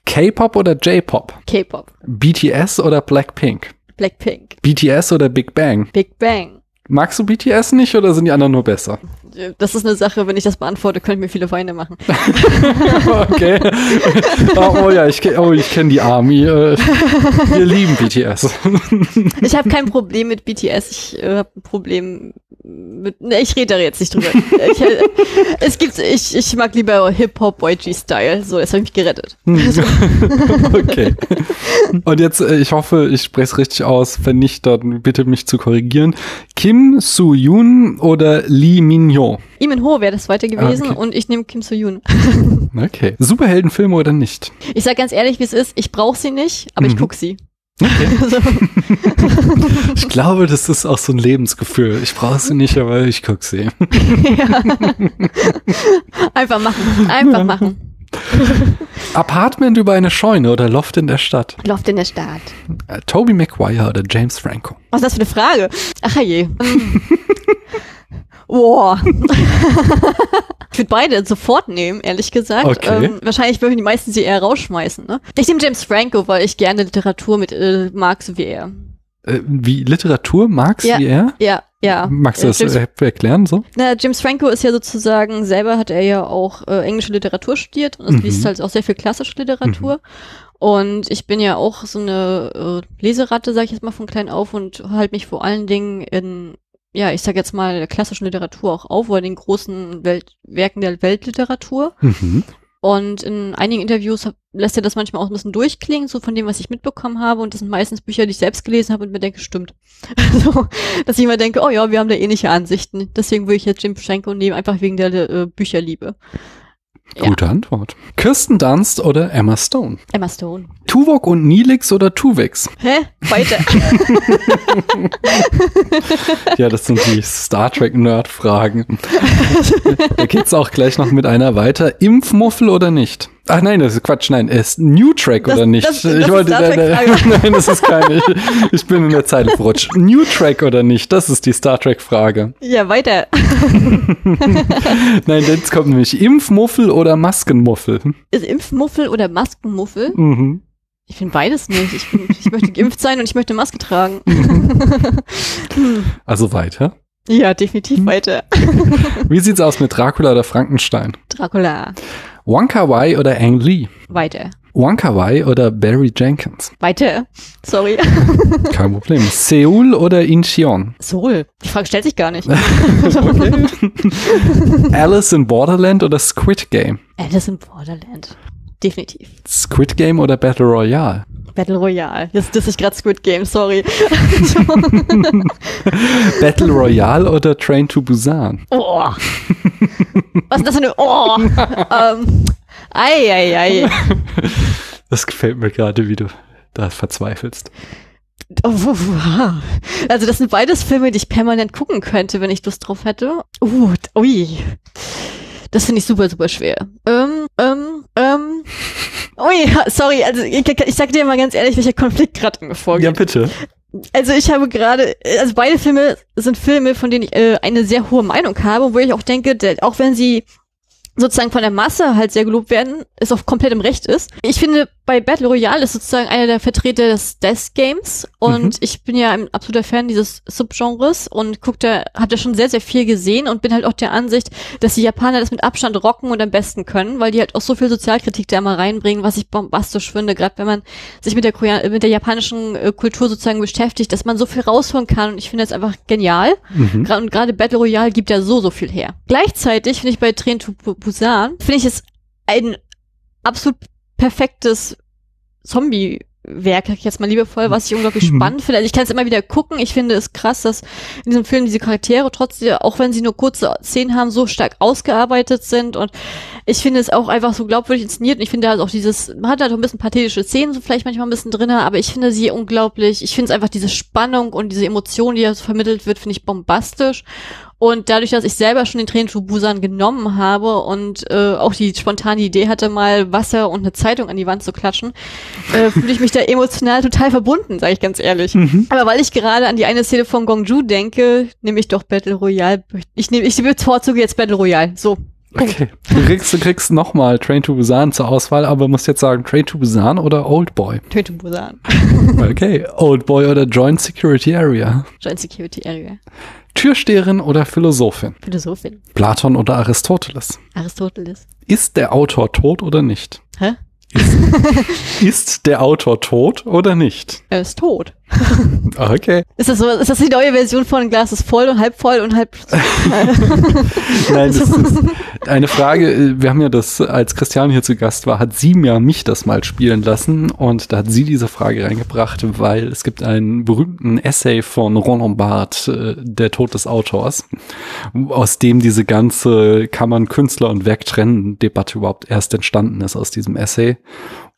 K-Pop oder J-Pop? K-Pop. BTS oder Blackpink? Blackpink. BTS oder Big Bang? Big Bang. Magst du BTS nicht oder sind die anderen nur besser? Das ist eine Sache, wenn ich das beantworte, können mir viele Feinde machen. okay. oh, oh ja, ich, oh, ich kenne die Army. Äh, wir lieben BTS. Ich habe kein Problem mit BTS. Ich äh, habe ein Problem mit. Ne, ich rede da jetzt nicht drüber. ich, äh, es gibt, ich, ich mag lieber Hip-Hop, YG-Style. So, das habe ich mich gerettet. okay. Und jetzt, äh, ich hoffe, ich spreche es richtig aus. Wenn nicht, dann bitte mich zu korrigieren. Kim Soo-yoon oder Lee Min-yo? Imin Ho wäre das zweite gewesen Ah, okay. und ich nehme Kim So-yoon. Okay. Superheldenfilme oder nicht? Ich sag ganz ehrlich, wie es ist. Ich brauche sie nicht, aber ich Mhm. guck sie. Ich glaube, das ist auch so ein Lebensgefühl. Ich brauche sie nicht, aber ich gucke sie. ja. Einfach machen. Einfach machen. Apartment über eine Scheune oder Loft in der Stadt? Loft in der Stadt. Äh, Toby Maguire oder James Franco? Was ist das für eine Frage? Ach je. Boah. ich würde beide sofort nehmen, ehrlich gesagt. Okay. Ähm, wahrscheinlich würden die meisten sie eher rausschmeißen. Ne? Ich nehme James Franco, weil ich gerne Literatur mit äh, mag, so wie er. Äh, wie Literatur magst Ja. wie er? Ja, ja. Magst du Äh, das James, erklären so? na, James Franco ist ja sozusagen, selber hat er ja auch äh, englische Literatur studiert und es Mhm. liest halt auch sehr viel klassische Literatur. Und ich bin ja auch so eine äh, Leseratte, sag ich jetzt mal von klein auf und halte mich vor allen Dingen in, ja, ich sag jetzt mal, der klassischen Literatur auch auf oder den großen Welt Werken der Weltliteratur. Mhm. Und in einigen Interviews lässt er das manchmal auch ein bisschen durchklingen, so von dem, was ich mitbekommen habe. Und das sind meistens Bücher, die ich selbst gelesen habe und mir denke, stimmt. so, dass ich immer denke, oh ja, wir haben da ähnliche Ansichten. Deswegen würde ich jetzt Jim Schenko nehmen, einfach wegen der äh, Bücherliebe. Ja. Gute Antwort. Kirsten Dunst oder Emma Stone? Emma Stone. Tuvok und Nilix oder Tuvix? Hä? Weiter. Ja, das sind die Star Trek Nerd-Fragen. da geht's auch gleich noch mit einer weiter. Impfmuffel oder nicht? Ach nein, das ist Quatsch, nein, ist New Track Das- oder nicht? das- das ich wollte, Trek-Frage. nein, das ist keine. Ich, ich bin in der Zeile verrutscht. New Track oder nicht? Das ist die Star Trek Frage. Ja, weiter. Nein, jetzt kommt nämlich Impfmuffel oder Maskenmuffel. Ist Impfmuffel oder Maskenmuffel? Mhm. Ich bin beides nicht. Ich, bin, ich möchte geimpft sein und ich möchte Maske tragen. Also weiter. ja, definitiv weiter. Wie sieht's aus mit Dracula oder Frankenstein? Dracula. Wonka Wai oder Ang Lee? Weiter. Wonka Wai oder Barry Jenkins? Weiter. Sorry. Kein Problem. Seoul oder Incheon? Soul. Die Frage stellt sich gar nicht. Okay. Alice in Borderland oder Squid Game? Alice in Borderland. Definitiv. Squid Game oder Battle Royale? Battle Royale. Jetzt das ist gerade Squid Game, sorry. Battle Royale oder Train to Busan? Oh. Was ist das für eine Oh? ähm. Ei, ei, ei. Das gefällt mir gerade, wie du da verzweifelst. Oh. Also das sind beides Filme, die ich permanent gucken könnte, wenn ich Lust drauf hätte. Uh, ui. Das finde ich super, super schwer. Ähm, ähm. Sorry, also ich, ich sag dir mal ganz ehrlich, welcher Konflikt gerade in mir vorgeht. bitte. Also ich habe gerade, also beide Filme sind Filme, von denen ich äh, eine sehr hohe Meinung habe, wo ich auch denke, auch wenn sie sozusagen von der Masse halt sehr gelobt werden, es auf komplettem Recht ist. Ich finde, bei Battle Royale ist sozusagen einer der Vertreter des Death Games und Mhm. ich bin ja ein absoluter Fan dieses Subgenres und guck da, hab da schon sehr, sehr viel gesehen und bin halt auch der Ansicht, dass die Japaner das mit Abstand rocken und am besten können, weil die halt auch so viel Sozialkritik da immer reinbringen, was ich bombastisch finde, gerade wenn man sich mit der, Korea mit der japanischen äh, Kultur sozusagen beschäftigt, dass man so viel rausholen kann und ich finde das einfach genial. Mhm. Und gerade Battle Royale gibt ja so, so viel her. Gleichzeitig finde ich bei Train to Bu- Busan, finde ich es ein absolut perfektes Zombie-Werk, sag ich jetzt mal liebevoll, was ich unglaublich Mhm. spannend finde. Also ich kann es immer wieder gucken. Ich finde es krass, dass in diesem Film diese Charaktere trotzdem, auch wenn sie nur kurze Szenen haben, so stark ausgearbeitet sind und ich finde es auch einfach so glaubwürdig inszeniert und ich finde halt auch dieses, man hat halt auch ein bisschen pathetische Szenen so vielleicht manchmal ein bisschen drinne, aber ich finde sie unglaublich, ich finde es einfach diese Spannung und diese Emotion, die da so vermittelt wird, finde ich bombastisch und dadurch, dass ich selber schon den Train to Busan genommen habe und äh, auch die spontane Idee hatte, mal Wasser und eine Zeitung an die Wand zu klatschen, äh, fühle ich mich da emotional total verbunden, sage ich ganz ehrlich. Mhm. Aber weil ich gerade an die eine Szene von Gongju denke, nehme ich doch Battle Royale. Ich nehme, ich bevorzuge jetzt Battle Royale. So. Okay. Du kriegst, du kriegst nochmal Train to Busan zur Auswahl, aber musst jetzt sagen Train to Busan oder Old Boy. Train to Busan. Okay. Old Boy oder Joint Security Area. Joint Security Area. Türsteherin oder Philosophin. Philosophin. Platon oder Aristoteles. Aristoteles. Ist der Autor tot oder nicht? Hä? Ist der Autor tot oder nicht? Er ist tot. Okay. Ist das so, ist das die neue Version von Glas ist voll und halb voll und halb, Nein, das ist eine Frage. Wir haben ja das, als Christian hier zu Gast war, hat sie mir mich das mal spielen lassen und da hat sie diese Frage reingebracht, weil es gibt einen berühmten Essay von Roland Barthes, äh, Der Tod des Autors, aus dem diese ganze kann man Künstler und Werk trennen Debatte überhaupt erst entstanden ist aus diesem Essay.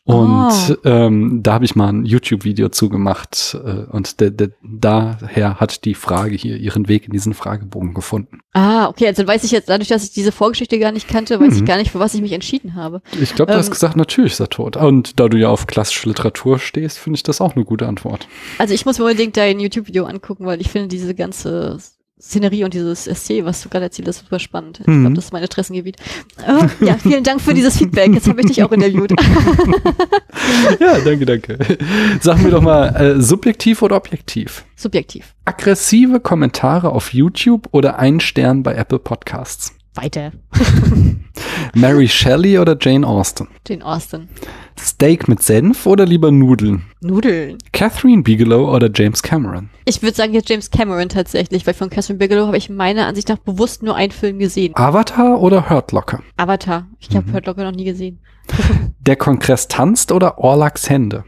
Und Oh. ähm, da habe ich mal ein YouTube-Video zugemacht äh, und de, de, daher hat die Frage hier ihren Weg in diesen Fragebogen gefunden. Ah, okay, also weiß ich jetzt, dadurch, dass ich diese Vorgeschichte gar nicht kannte, weiß ich Mhm. gar nicht, für was ich mich entschieden habe. Ich glaube, du hast Ähm, gesagt, natürlich ist er tot. Und da du ja auf klassische Literatur stehst, finde ich das auch eine gute Antwort. Also ich muss mir unbedingt dein YouTube-Video angucken, weil ich finde diese ganze Szenerie und dieses Essay, was du gerade erzählt hast, super spannend. Ich Mhm. glaube, das ist mein Interessengebiet. Äh, ja, vielen Dank für dieses Feedback. Jetzt habe ich dich auch interviewt. Ja, danke, danke. Sag mir doch mal, äh, subjektiv oder objektiv? Subjektiv. Aggressive Kommentare auf YouTube oder ein Stern bei Apple Podcasts? Weiter. Mary Shelley oder Jane Austen? Jane Austen. Steak mit Senf oder lieber Nudeln? Nudeln. Catherine Bigelow oder James Cameron? Ich würde sagen jetzt James Cameron tatsächlich, weil von Catherine Bigelow habe ich meiner Ansicht nach bewusst nur einen Film gesehen. Avatar oder Hurt Locker? Avatar. Ich habe Mhm. Hurt Locker noch nie gesehen. Der Kongress tanzt oder Orlaks Hände?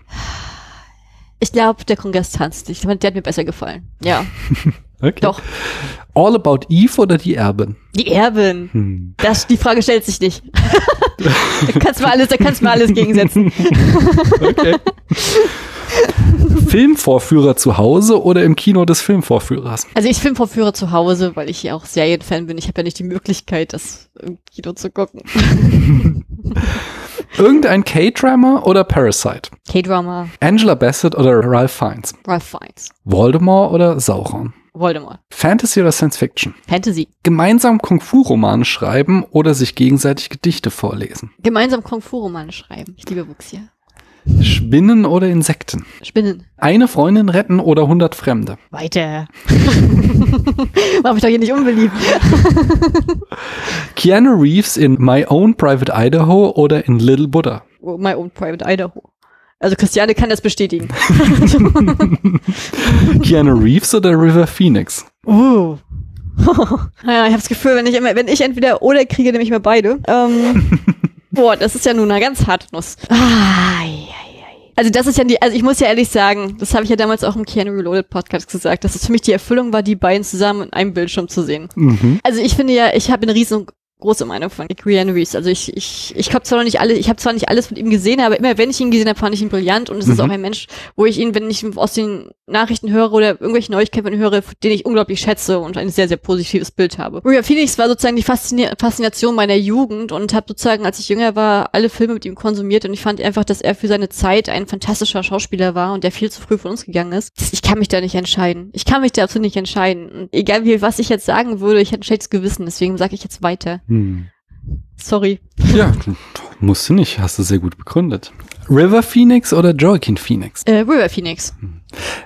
Ich glaube, der Kongress tanzt. Ich glaube, der hat mir besser gefallen. Ja, Okay. doch. All About Eve oder die Erbin? Die Erbin. Hm. Das, die Frage stellt sich nicht. da kannst du mal alles, da kannst du mal alles gegensetzen. Okay. Filmvorführer zu Hause oder im Kino des Filmvorführers? Also ich Filmvorführer zu Hause, weil ich ja auch Serienfan bin. Ich habe ja nicht die Möglichkeit, das im Kino zu gucken. Irgendein K-Drama oder Parasite? K-Drama, Angela Bassett oder Ralph Fiennes? Ralph Fiennes, Voldemort oder Sauron? Voldemort, Fantasy oder Science Fiction? Fantasy, Gemeinsam Kung-Fu-Romane schreiben oder sich gegenseitig Gedichte vorlesen? gemeinsam Kung-Fu-Romane schreiben. Ich liebe Wuxia. Spinnen oder Insekten? Spinnen. Eine Freundin retten oder 100 Fremde? Weiter. Mach mich doch hier nicht unbeliebt. Keanu Reeves in My Own Private Idaho oder in Little Buddha? My own private Idaho. Also Christiane kann das bestätigen. Keanu Reeves oder River Phoenix? Uh. naja, ich habe das Gefühl, wenn ich immer, wenn ich entweder oder kriege, nehme ich mal beide. Ähm, boah, das ist ja nun eine ganz harte Nuss. Ah. Also das ist ja die, also ich muss ja ehrlich sagen, das habe ich ja damals auch im Keanu Reloaded Podcast gesagt, dass es für mich die Erfüllung war, die beiden zusammen in einem Bildschirm zu sehen. Mhm. Also ich finde ja, ich habe eine riesen große Meinung von Keanu Reeves. Also ich, ich, ich habe zwar noch nicht alle, ich habe zwar nicht alles von ihm gesehen, aber immer wenn ich ihn gesehen habe, fand ich ihn brillant und es ist Mhm. auch ein Mensch, wo ich ihn, wenn ich aus den Nachrichten höre oder irgendwelche Neuigkeiten höre, den ich unglaublich schätze und ein sehr, sehr positives Bild habe. River Phoenix war sozusagen die Faszini Faszination meiner Jugend und habe sozusagen, als ich jünger war, alle Filme mit ihm konsumiert und ich fand einfach, dass er für seine Zeit ein fantastischer Schauspieler war und der viel zu früh von uns gegangen ist. Ich kann mich da nicht entscheiden. Ich kann mich da absolut nicht entscheiden. Und egal wie, was ich jetzt sagen würde, ich hätte ein schlechtes Gewissen, deswegen sage ich jetzt weiter. Hm. Sorry. Ja, musst du nicht, hast du sehr gut begründet. River Phoenix oder Joaquin Phoenix? Äh, River Phoenix.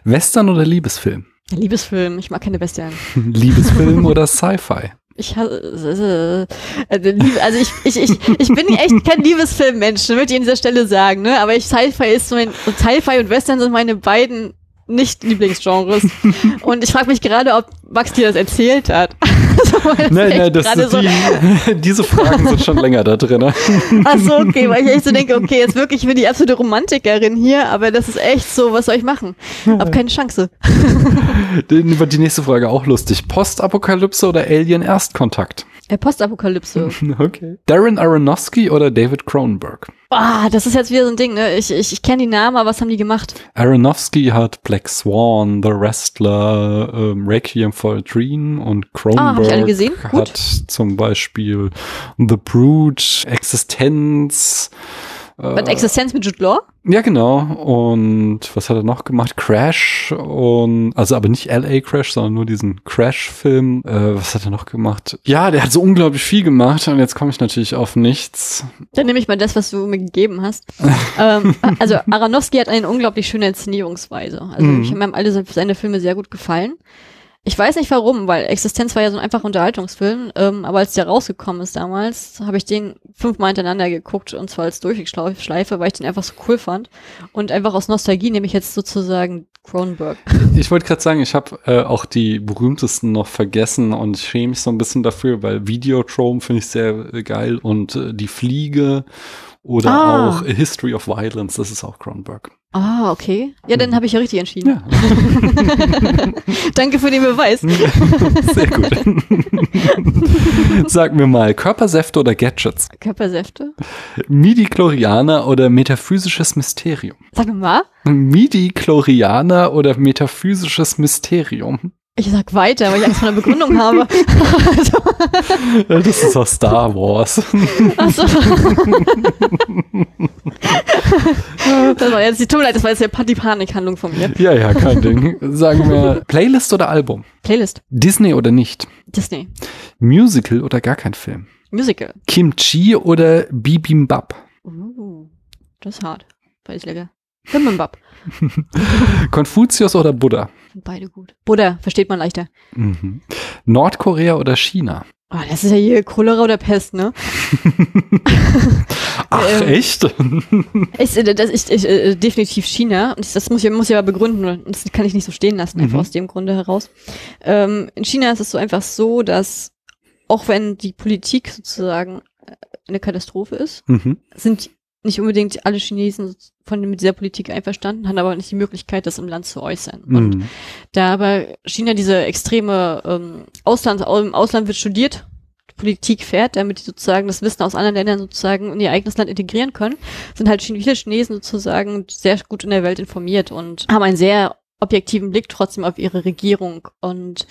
Western oder Liebesfilm? Liebesfilm. Ich mag keine Western. Liebesfilm oder Sci-Fi? Ich hasse, äh, also, Liebe- also ich, ich, ich, ich bin echt kein Liebesfilmmensch, möchte ich an dieser Stelle sagen, ne? Aber ich Sci-Fi ist so mein, Sci-Fi und Western sind meine beiden nicht Lieblingsgenres. und ich frage mich gerade, ob Max dir das erzählt hat. Weil das Nein, nein, das, gerade so, die, diese Fragen sind schon länger da drin. ne? ach so, okay, weil ich echt so denke, okay, jetzt wirklich, ich bin die absolute Romantikerin hier, aber das ist echt so, was soll ich machen? Hab keine Chance. Dann wird die nächste Frage auch lustig. Postapokalypse oder Alien Erstkontakt? Äh, Postapokalypse. Okay. Darren Aronofsky oder David Cronenberg? Ah, das ist jetzt wieder so ein Ding, ne? Ich, ich, ich kenne die Namen, aber was haben die gemacht? Aronofsky hat Black Swan, The Wrestler, ähm, Requiem for a Dream und Cronenberg Ah, hab ich alle gesehen? hat Gut. zum Beispiel The Brood, Existenz. Was Äh, Existenz mit Jude Law? ja, genau. Und was hat er noch gemacht? Crash und also aber nicht LA Crash, sondern nur diesen Crash-Film. Äh, was hat er noch gemacht? Ja, der hat so unglaublich viel gemacht und jetzt komme ich natürlich auf nichts. Dann nehme ich mal das, was du mir gegeben hast. ähm, also Aronofsky hat eine unglaublich schöne Inszenierungsweise. Also Mhm. ich, mir haben alle seine Filme sehr gut gefallen. Ich weiß nicht warum, weil Existenz war ja so ein einfacher Unterhaltungsfilm, ähm, aber als der rausgekommen ist damals, habe ich den fünfmal hintereinander geguckt und zwar als Durchschleife, weil ich den einfach so cool fand. Und einfach aus Nostalgie nehme ich jetzt sozusagen Cronenberg. Ich wollte gerade sagen, ich habe äh, auch die berühmtesten noch vergessen und schäme mich so ein bisschen dafür, weil Videotrome finde ich sehr äh, geil und äh, die Fliege oder Ah. auch A History of Violence, das ist auch Cronenberg. Ah, okay. Ja, dann habe ich ja richtig entschieden. Ja, Danke für den Beweis. sehr gut. Sag mir mal, Körpersäfte oder Gadgets? Körpersäfte. Midi-Chlorianer oder metaphysisches Mysterium? Sag mal. Midi-Chlorianer oder metaphysisches Mysterium? Ich sag weiter, weil ich Angst vor einer Begründung habe. Äh, Das ist aus Star Wars. Achso. das war jetzt, tut mir leid, das war jetzt ja die Panikhandlung von mir. ja, ja, kein Ding. Sagen wir Playlist oder Album? Playlist. Disney oder nicht? Disney. Musical oder gar kein Film? Musical. Kimchi oder Bibimbap? Uh, das ist hart. Beides lecker. Bimbambap. Konfuzius oder Buddha? Beide gut. Buddha, versteht man leichter. Mhm. Nordkorea oder China? Oh, das ist ja hier Cholera oder Pest, ne? Ach, Ähm, echt? Ist, äh, das ist ich, äh, definitiv China. Das muss ich, muss ich aber begründen. Das kann ich nicht so stehen lassen, einfach Mhm. aus dem Grunde heraus. Ähm, in China ist es so einfach so, dass auch wenn die Politik sozusagen äh, eine Katastrophe ist, mhm. sind nicht unbedingt alle Chinesen von mit dieser Politik einverstanden, haben aber nicht die Möglichkeit, das im Land zu äußern. Und Mhm. da aber China diese extreme ähm, Ausland, im Ausland wird studiert, Politik fährt, damit die sozusagen das Wissen aus anderen Ländern sozusagen in ihr eigenes Land integrieren können, sind halt viele Chinesen sozusagen sehr gut in der Welt informiert und haben einen sehr objektiven Blick trotzdem auf ihre Regierung und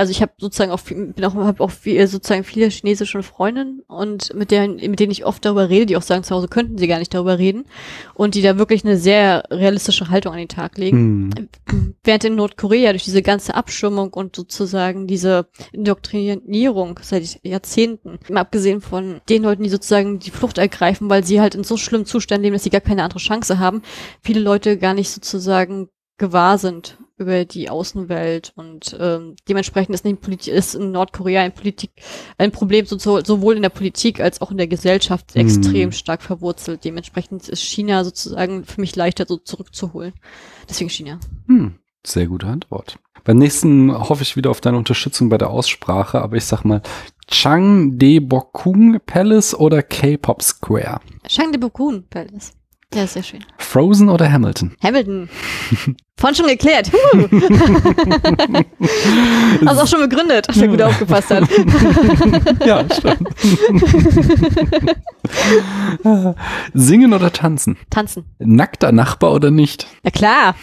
also ich habe sozusagen auch viel- bin auch habe auch viel, sozusagen viele chinesische Freundinnen und mit denen mit denen ich oft darüber rede, die auch sagen, zu Hause könnten sie gar nicht darüber reden und die da wirklich eine sehr realistische Haltung an den Tag legen. Hm. Während in Nordkorea durch diese ganze Abschirmung und sozusagen diese Indoktrinierung seit Jahrzehnten, mal abgesehen von den Leuten, die sozusagen die Flucht ergreifen, weil sie halt in so schlimmen Zuständen leben, dass sie gar keine andere Chance haben, viele Leute gar nicht sozusagen gewahr sind über die Außenwelt und ähm, dementsprechend ist, nicht Politik, ist in Nordkorea ein Politik ein Problem so, so, sowohl in der Politik als auch in der Gesellschaft Mhm. extrem stark verwurzelt. Dementsprechend ist China sozusagen für mich leichter so zurückzuholen. Deswegen China. Hm. Sehr gute Antwort. Beim nächsten hoffe ich wieder auf deine Unterstützung bei der Aussprache, aber ich sag mal Changdebokgung Palace oder K-Pop Square? Shangdebokun Palace. Ja, sehr schön. Frozen oder Hamilton? Hamilton. Vorhin schon geklärt. Hast auch schon begründet, wer gut aufgepasst hat. ja, stimmt. Singen oder tanzen? Tanzen. Nackter Nachbar oder nicht? Na klar.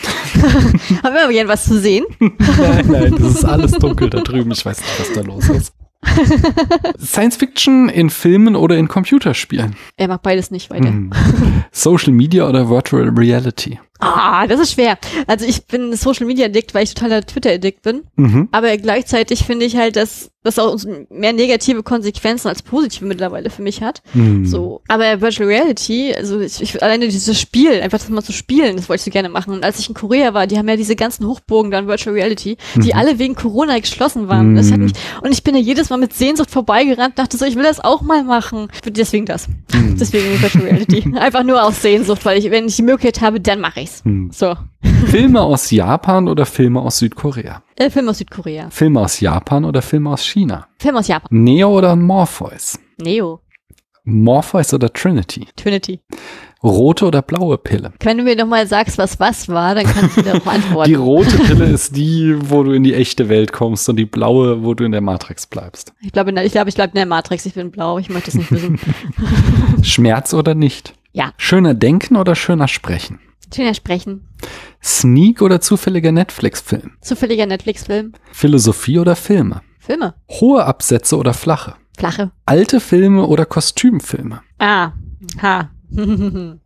Haben wir aber gern was zu sehen. Nein, nein, das ist alles dunkel da drüben. Ich weiß nicht, was da los ist. Science Fiction in Filmen oder in Computerspielen? Er mag beides nicht weiter. Hm. Social Media oder Virtual Reality? Ah, das ist schwer. Also ich bin Social Media Addict, weil ich totaler Twitter Addict bin. Mhm. Aber gleichzeitig finde ich halt, dass das auch mehr negative Konsequenzen als positive mittlerweile für mich hat. Hm. So. Aber Virtual Reality, also ich, ich, alleine dieses Spiel, einfach das mal zu spielen, das wollte ich so gerne machen. Und als ich in Korea war, die haben ja diese ganzen Hochburgen dann Virtual Reality, die alle wegen Corona geschlossen waren. Das hat Mhm. mich, und ich bin ja jedes Mal mit Sehnsucht vorbeigerannt, dachte so, ich will das auch mal machen. Deswegen das. Mhm. Deswegen Virtual Reality. Einfach nur aus Sehnsucht, weil ich, wenn ich die Möglichkeit habe, dann mache ich's. Hm. So. Filme aus Japan oder Filme aus Südkorea? Äh, Film aus Südkorea. Filme aus Japan oder Filme aus China? Film aus Japan. Neo oder Morpheus? Neo. Morpheus oder Trinity? Trinity. Rote oder blaue Pille? Wenn du mir noch mal sagst, was was war, dann kannst du darauf antworten. Die rote Pille ist die, wo du in die echte Welt kommst und die blaue, wo du in der Matrix bleibst. Ich glaube, ich glaube, ich bleibe in der Matrix. Ich bin blau. Ich möchte es nicht wissen. Schmerz oder nicht? Ja. Schöner denken oder schöner sprechen? Schöner Sprechen. Sneak oder zufälliger Netflix-Film? Zufälliger Netflix-Film. Philosophie oder Filme? Filme. Hohe Absätze oder flache? Flache. Alte Filme oder Kostümfilme? Ah. Ha.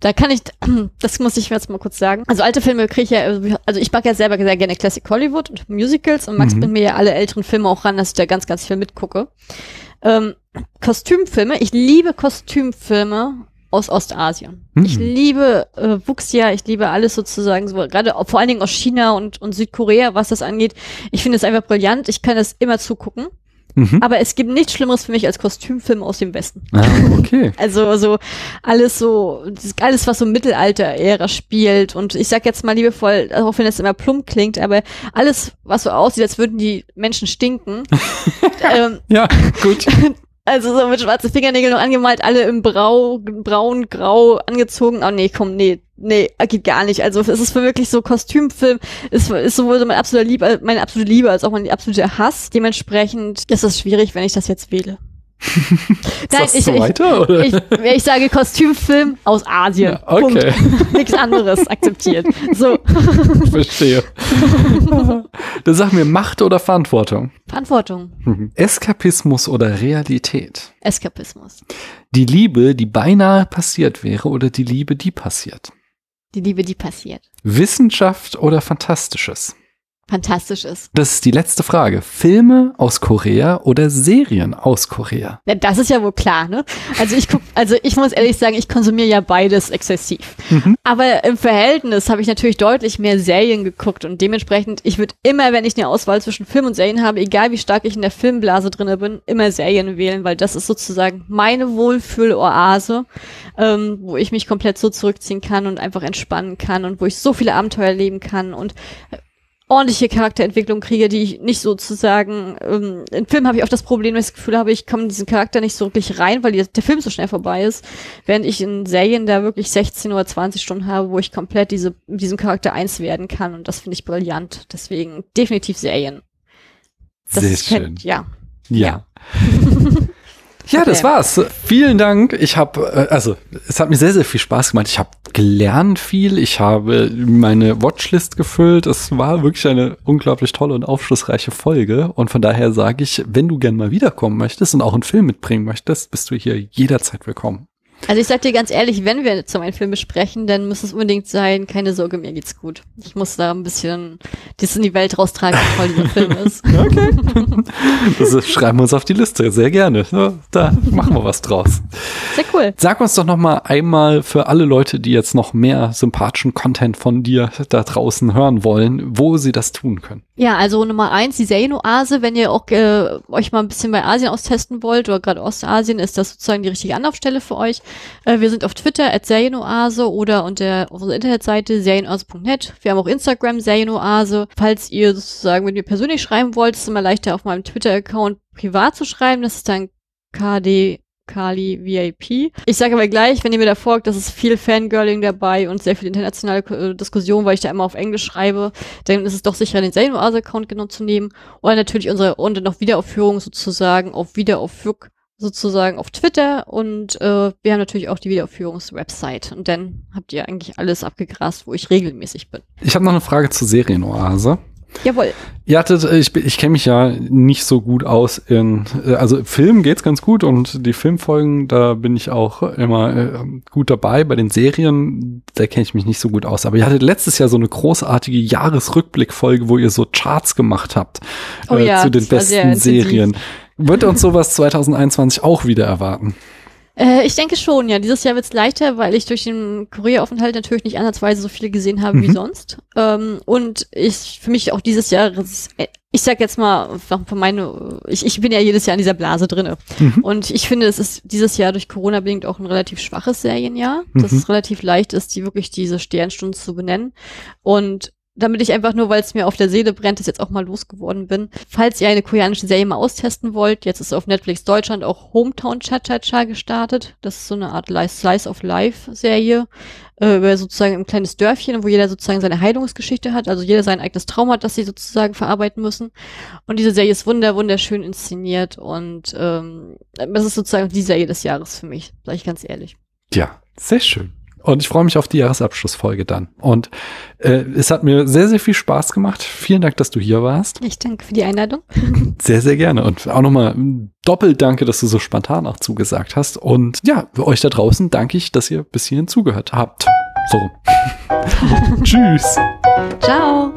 Da kann ich, das muss ich jetzt mal kurz sagen. Also alte Filme kriege ich ja, also ich mag ja selber sehr gerne Classic Hollywood und Musicals und Max Mhm. bringt mir ja alle älteren Filme auch ran, dass ich da ganz, ganz viel mitgucke. Ähm, Kostümfilme, ich liebe Kostümfilme aus Ostasien. Mhm. Ich liebe äh, Wuxia, ich liebe alles sozusagen, so, gerade vor allen Dingen aus China und, und Südkorea, was das angeht. Ich finde es einfach brillant, ich kann es immer zugucken. Mhm. Aber es gibt nichts Schlimmeres für mich als Kostümfilme aus dem Westen. Ah, okay. Also so alles so, das- alles was so Mittelalter-Ära spielt und ich sag jetzt mal liebevoll, auch wenn es immer plump klingt, aber alles was so aussieht, als würden die Menschen stinken. ähm, Ja, gut. also so mit schwarzen Fingernägeln noch angemalt, alle im Brau, braun, grau angezogen. Oh nee, komm, nee, nee, geht gar nicht. Also es ist für wirklich so Kostümfilm, ist, ist sowohl so mein absoluter Liebe, meine absolute Liebe als auch mein absoluter Hass. Dementsprechend ist es schwierig, wenn ich das jetzt wähle. Sagst ich, ich, weiter, oder? ich, ich sage Kostümfilm aus Asien. Ja, okay. Punkt. Nichts anderes akzeptiert. So, Verstehe. Dann sag mir Macht oder Verantwortung? Verantwortung. Mhm. Eskapismus oder Realität? Eskapismus. Die Liebe, die beinahe passiert wäre oder die Liebe, die passiert? Die Liebe, die passiert. Wissenschaft oder Fantastisches? Fantastisch ist. Das ist die letzte Frage. Filme aus Korea oder Serien aus Korea? Ja, das ist ja wohl klar, ne? Also ich guck, also ich muss ehrlich sagen, ich konsumiere ja beides exzessiv. Mhm. Aber im Verhältnis habe ich natürlich deutlich mehr Serien geguckt und dementsprechend, ich würde immer, wenn ich eine Auswahl zwischen Film und Serien habe, egal wie stark ich in der Filmblase drinne bin, immer Serien wählen, weil das ist sozusagen meine Wohlfühloase, ähm, wo ich mich komplett so zurückziehen kann und einfach entspannen kann und wo ich so viele Abenteuer erleben kann und äh, ordentliche Charakterentwicklung kriege, die ich nicht sozusagen, ähm, im Film habe ich auch das Problem, dass ich das Gefühl habe, ich komme in diesen Charakter nicht so wirklich rein, weil die, der Film so schnell vorbei ist, während ich in Serien da wirklich 16 oder 20 Stunden habe, wo ich komplett diese, mit diesem Charakter eins werden kann und das finde ich brillant. Deswegen definitiv Serien. Das Sehr ist- schön. Ja. Ja. Ja, das war's. Vielen Dank. Ich habe, also es hat mir sehr, sehr viel Spaß gemacht. Ich habe gelernt viel. Ich habe meine Watchlist gefüllt. Es war wirklich eine unglaublich tolle und aufschlussreiche Folge. Und von daher sage ich, wenn du gern mal wiederkommen möchtest und auch einen Film mitbringen möchtest, bist du hier jederzeit willkommen. Also ich sag dir ganz ehrlich, wenn wir zu meinem Film besprechen, dann muss es unbedingt sein, keine Sorge, mir geht's gut. Ich muss da ein bisschen das in die Welt raustragen, wie toll dieser Film ist. Okay. Das ist, schreiben wir uns auf die Liste, sehr gerne. Da machen wir was draus. Sehr cool. Sag uns doch noch mal einmal für alle Leute, die jetzt noch mehr sympathischen Content von dir da draußen hören wollen, wo sie das tun können. Ja, also Nummer eins, die Serienoase. Wenn ihr auch äh, euch mal ein bisschen bei Asien austesten wollt oder gerade Ostasien, ist das sozusagen die richtige Anlaufstelle für euch. Äh, wir sind auf Twitter at Serienoase oder unter unserer Internetseite serienoase.net. Wir haben auch Instagram Serienoase. Falls ihr sozusagen mit mir persönlich schreiben wollt, ist es immer leichter auf meinem Twitter-Account privat zu schreiben. Das ist dann KD Kali VIP. Ich sage aber gleich, wenn ihr mir da folgt, das ist viel Fangirling dabei und sehr viel internationale äh, Diskussion, weil ich da immer auf Englisch schreibe, dann ist es doch sicher, den Serienoase-Account genommen zu nehmen. Oder natürlich unsere Runde noch Wiederaufführung sozusagen auf Wiederaufführung sozusagen auf Twitter und äh, wir haben natürlich auch die Wiederaufführungswebsite und dann habt ihr eigentlich alles abgegrast, wo ich regelmäßig bin. Ich habe noch eine Frage zur Serienoase. Jawohl. Ihr hattet, äh, ich, ich kenne mich ja nicht so gut aus in, äh, also Film geht's ganz gut und die Filmfolgen, da bin ich auch immer äh, gut dabei. Bei den Serien, da kenne ich mich nicht so gut aus. Aber ihr hattet letztes Jahr so eine großartige Jahresrückblickfolge, wo ihr so Charts gemacht habt oh äh, ja, zu den besten Serien. Wird uns sowas 2021 auch wieder erwarten? Äh, ich denke schon, ja. Dieses Jahr wird's leichter, weil ich durch den Korea-Aufenthalt natürlich nicht ansatzweise so viele gesehen habe mhm. wie sonst. Ähm, und ich für mich auch dieses Jahr, ich sag jetzt mal, von meine, ich, ich bin ja jedes Jahr in dieser Blase drinne. Mhm. Und ich finde, es ist dieses Jahr durch Corona bedingt auch ein relativ schwaches Serienjahr, mhm. dass es relativ leicht ist, die wirklich diese Sternstunden zu benennen. Und damit ich einfach nur, weil es mir auf der Seele brennt, ist jetzt auch mal losgeworden bin. Falls ihr eine koreanische Serie mal austesten wollt, jetzt ist auf Netflix Deutschland auch Hometown Cha-Cha-Cha gestartet. Das ist so eine Art Slice of Life Serie äh, sozusagen ein kleines Dörfchen, wo jeder sozusagen seine Heilungsgeschichte hat, also jeder sein eigenes Trauma hat, das sie sozusagen verarbeiten müssen. Und diese Serie ist wunder, wunderschön inszeniert und ähm, das ist sozusagen die Serie des Jahres für mich, sage ich ganz ehrlich. Ja, sehr schön. Und ich freue mich auf die Jahresabschlussfolge dann. Und äh, es hat mir sehr, sehr viel Spaß gemacht. Vielen Dank, dass du hier warst. Ich danke für die Einladung. Sehr, sehr gerne. Und auch nochmal doppelt danke, dass du so spontan auch zugesagt hast. Und ja, euch da draußen danke ich, dass ihr bis hierhin zugehört habt. So. Tschüss. Ciao.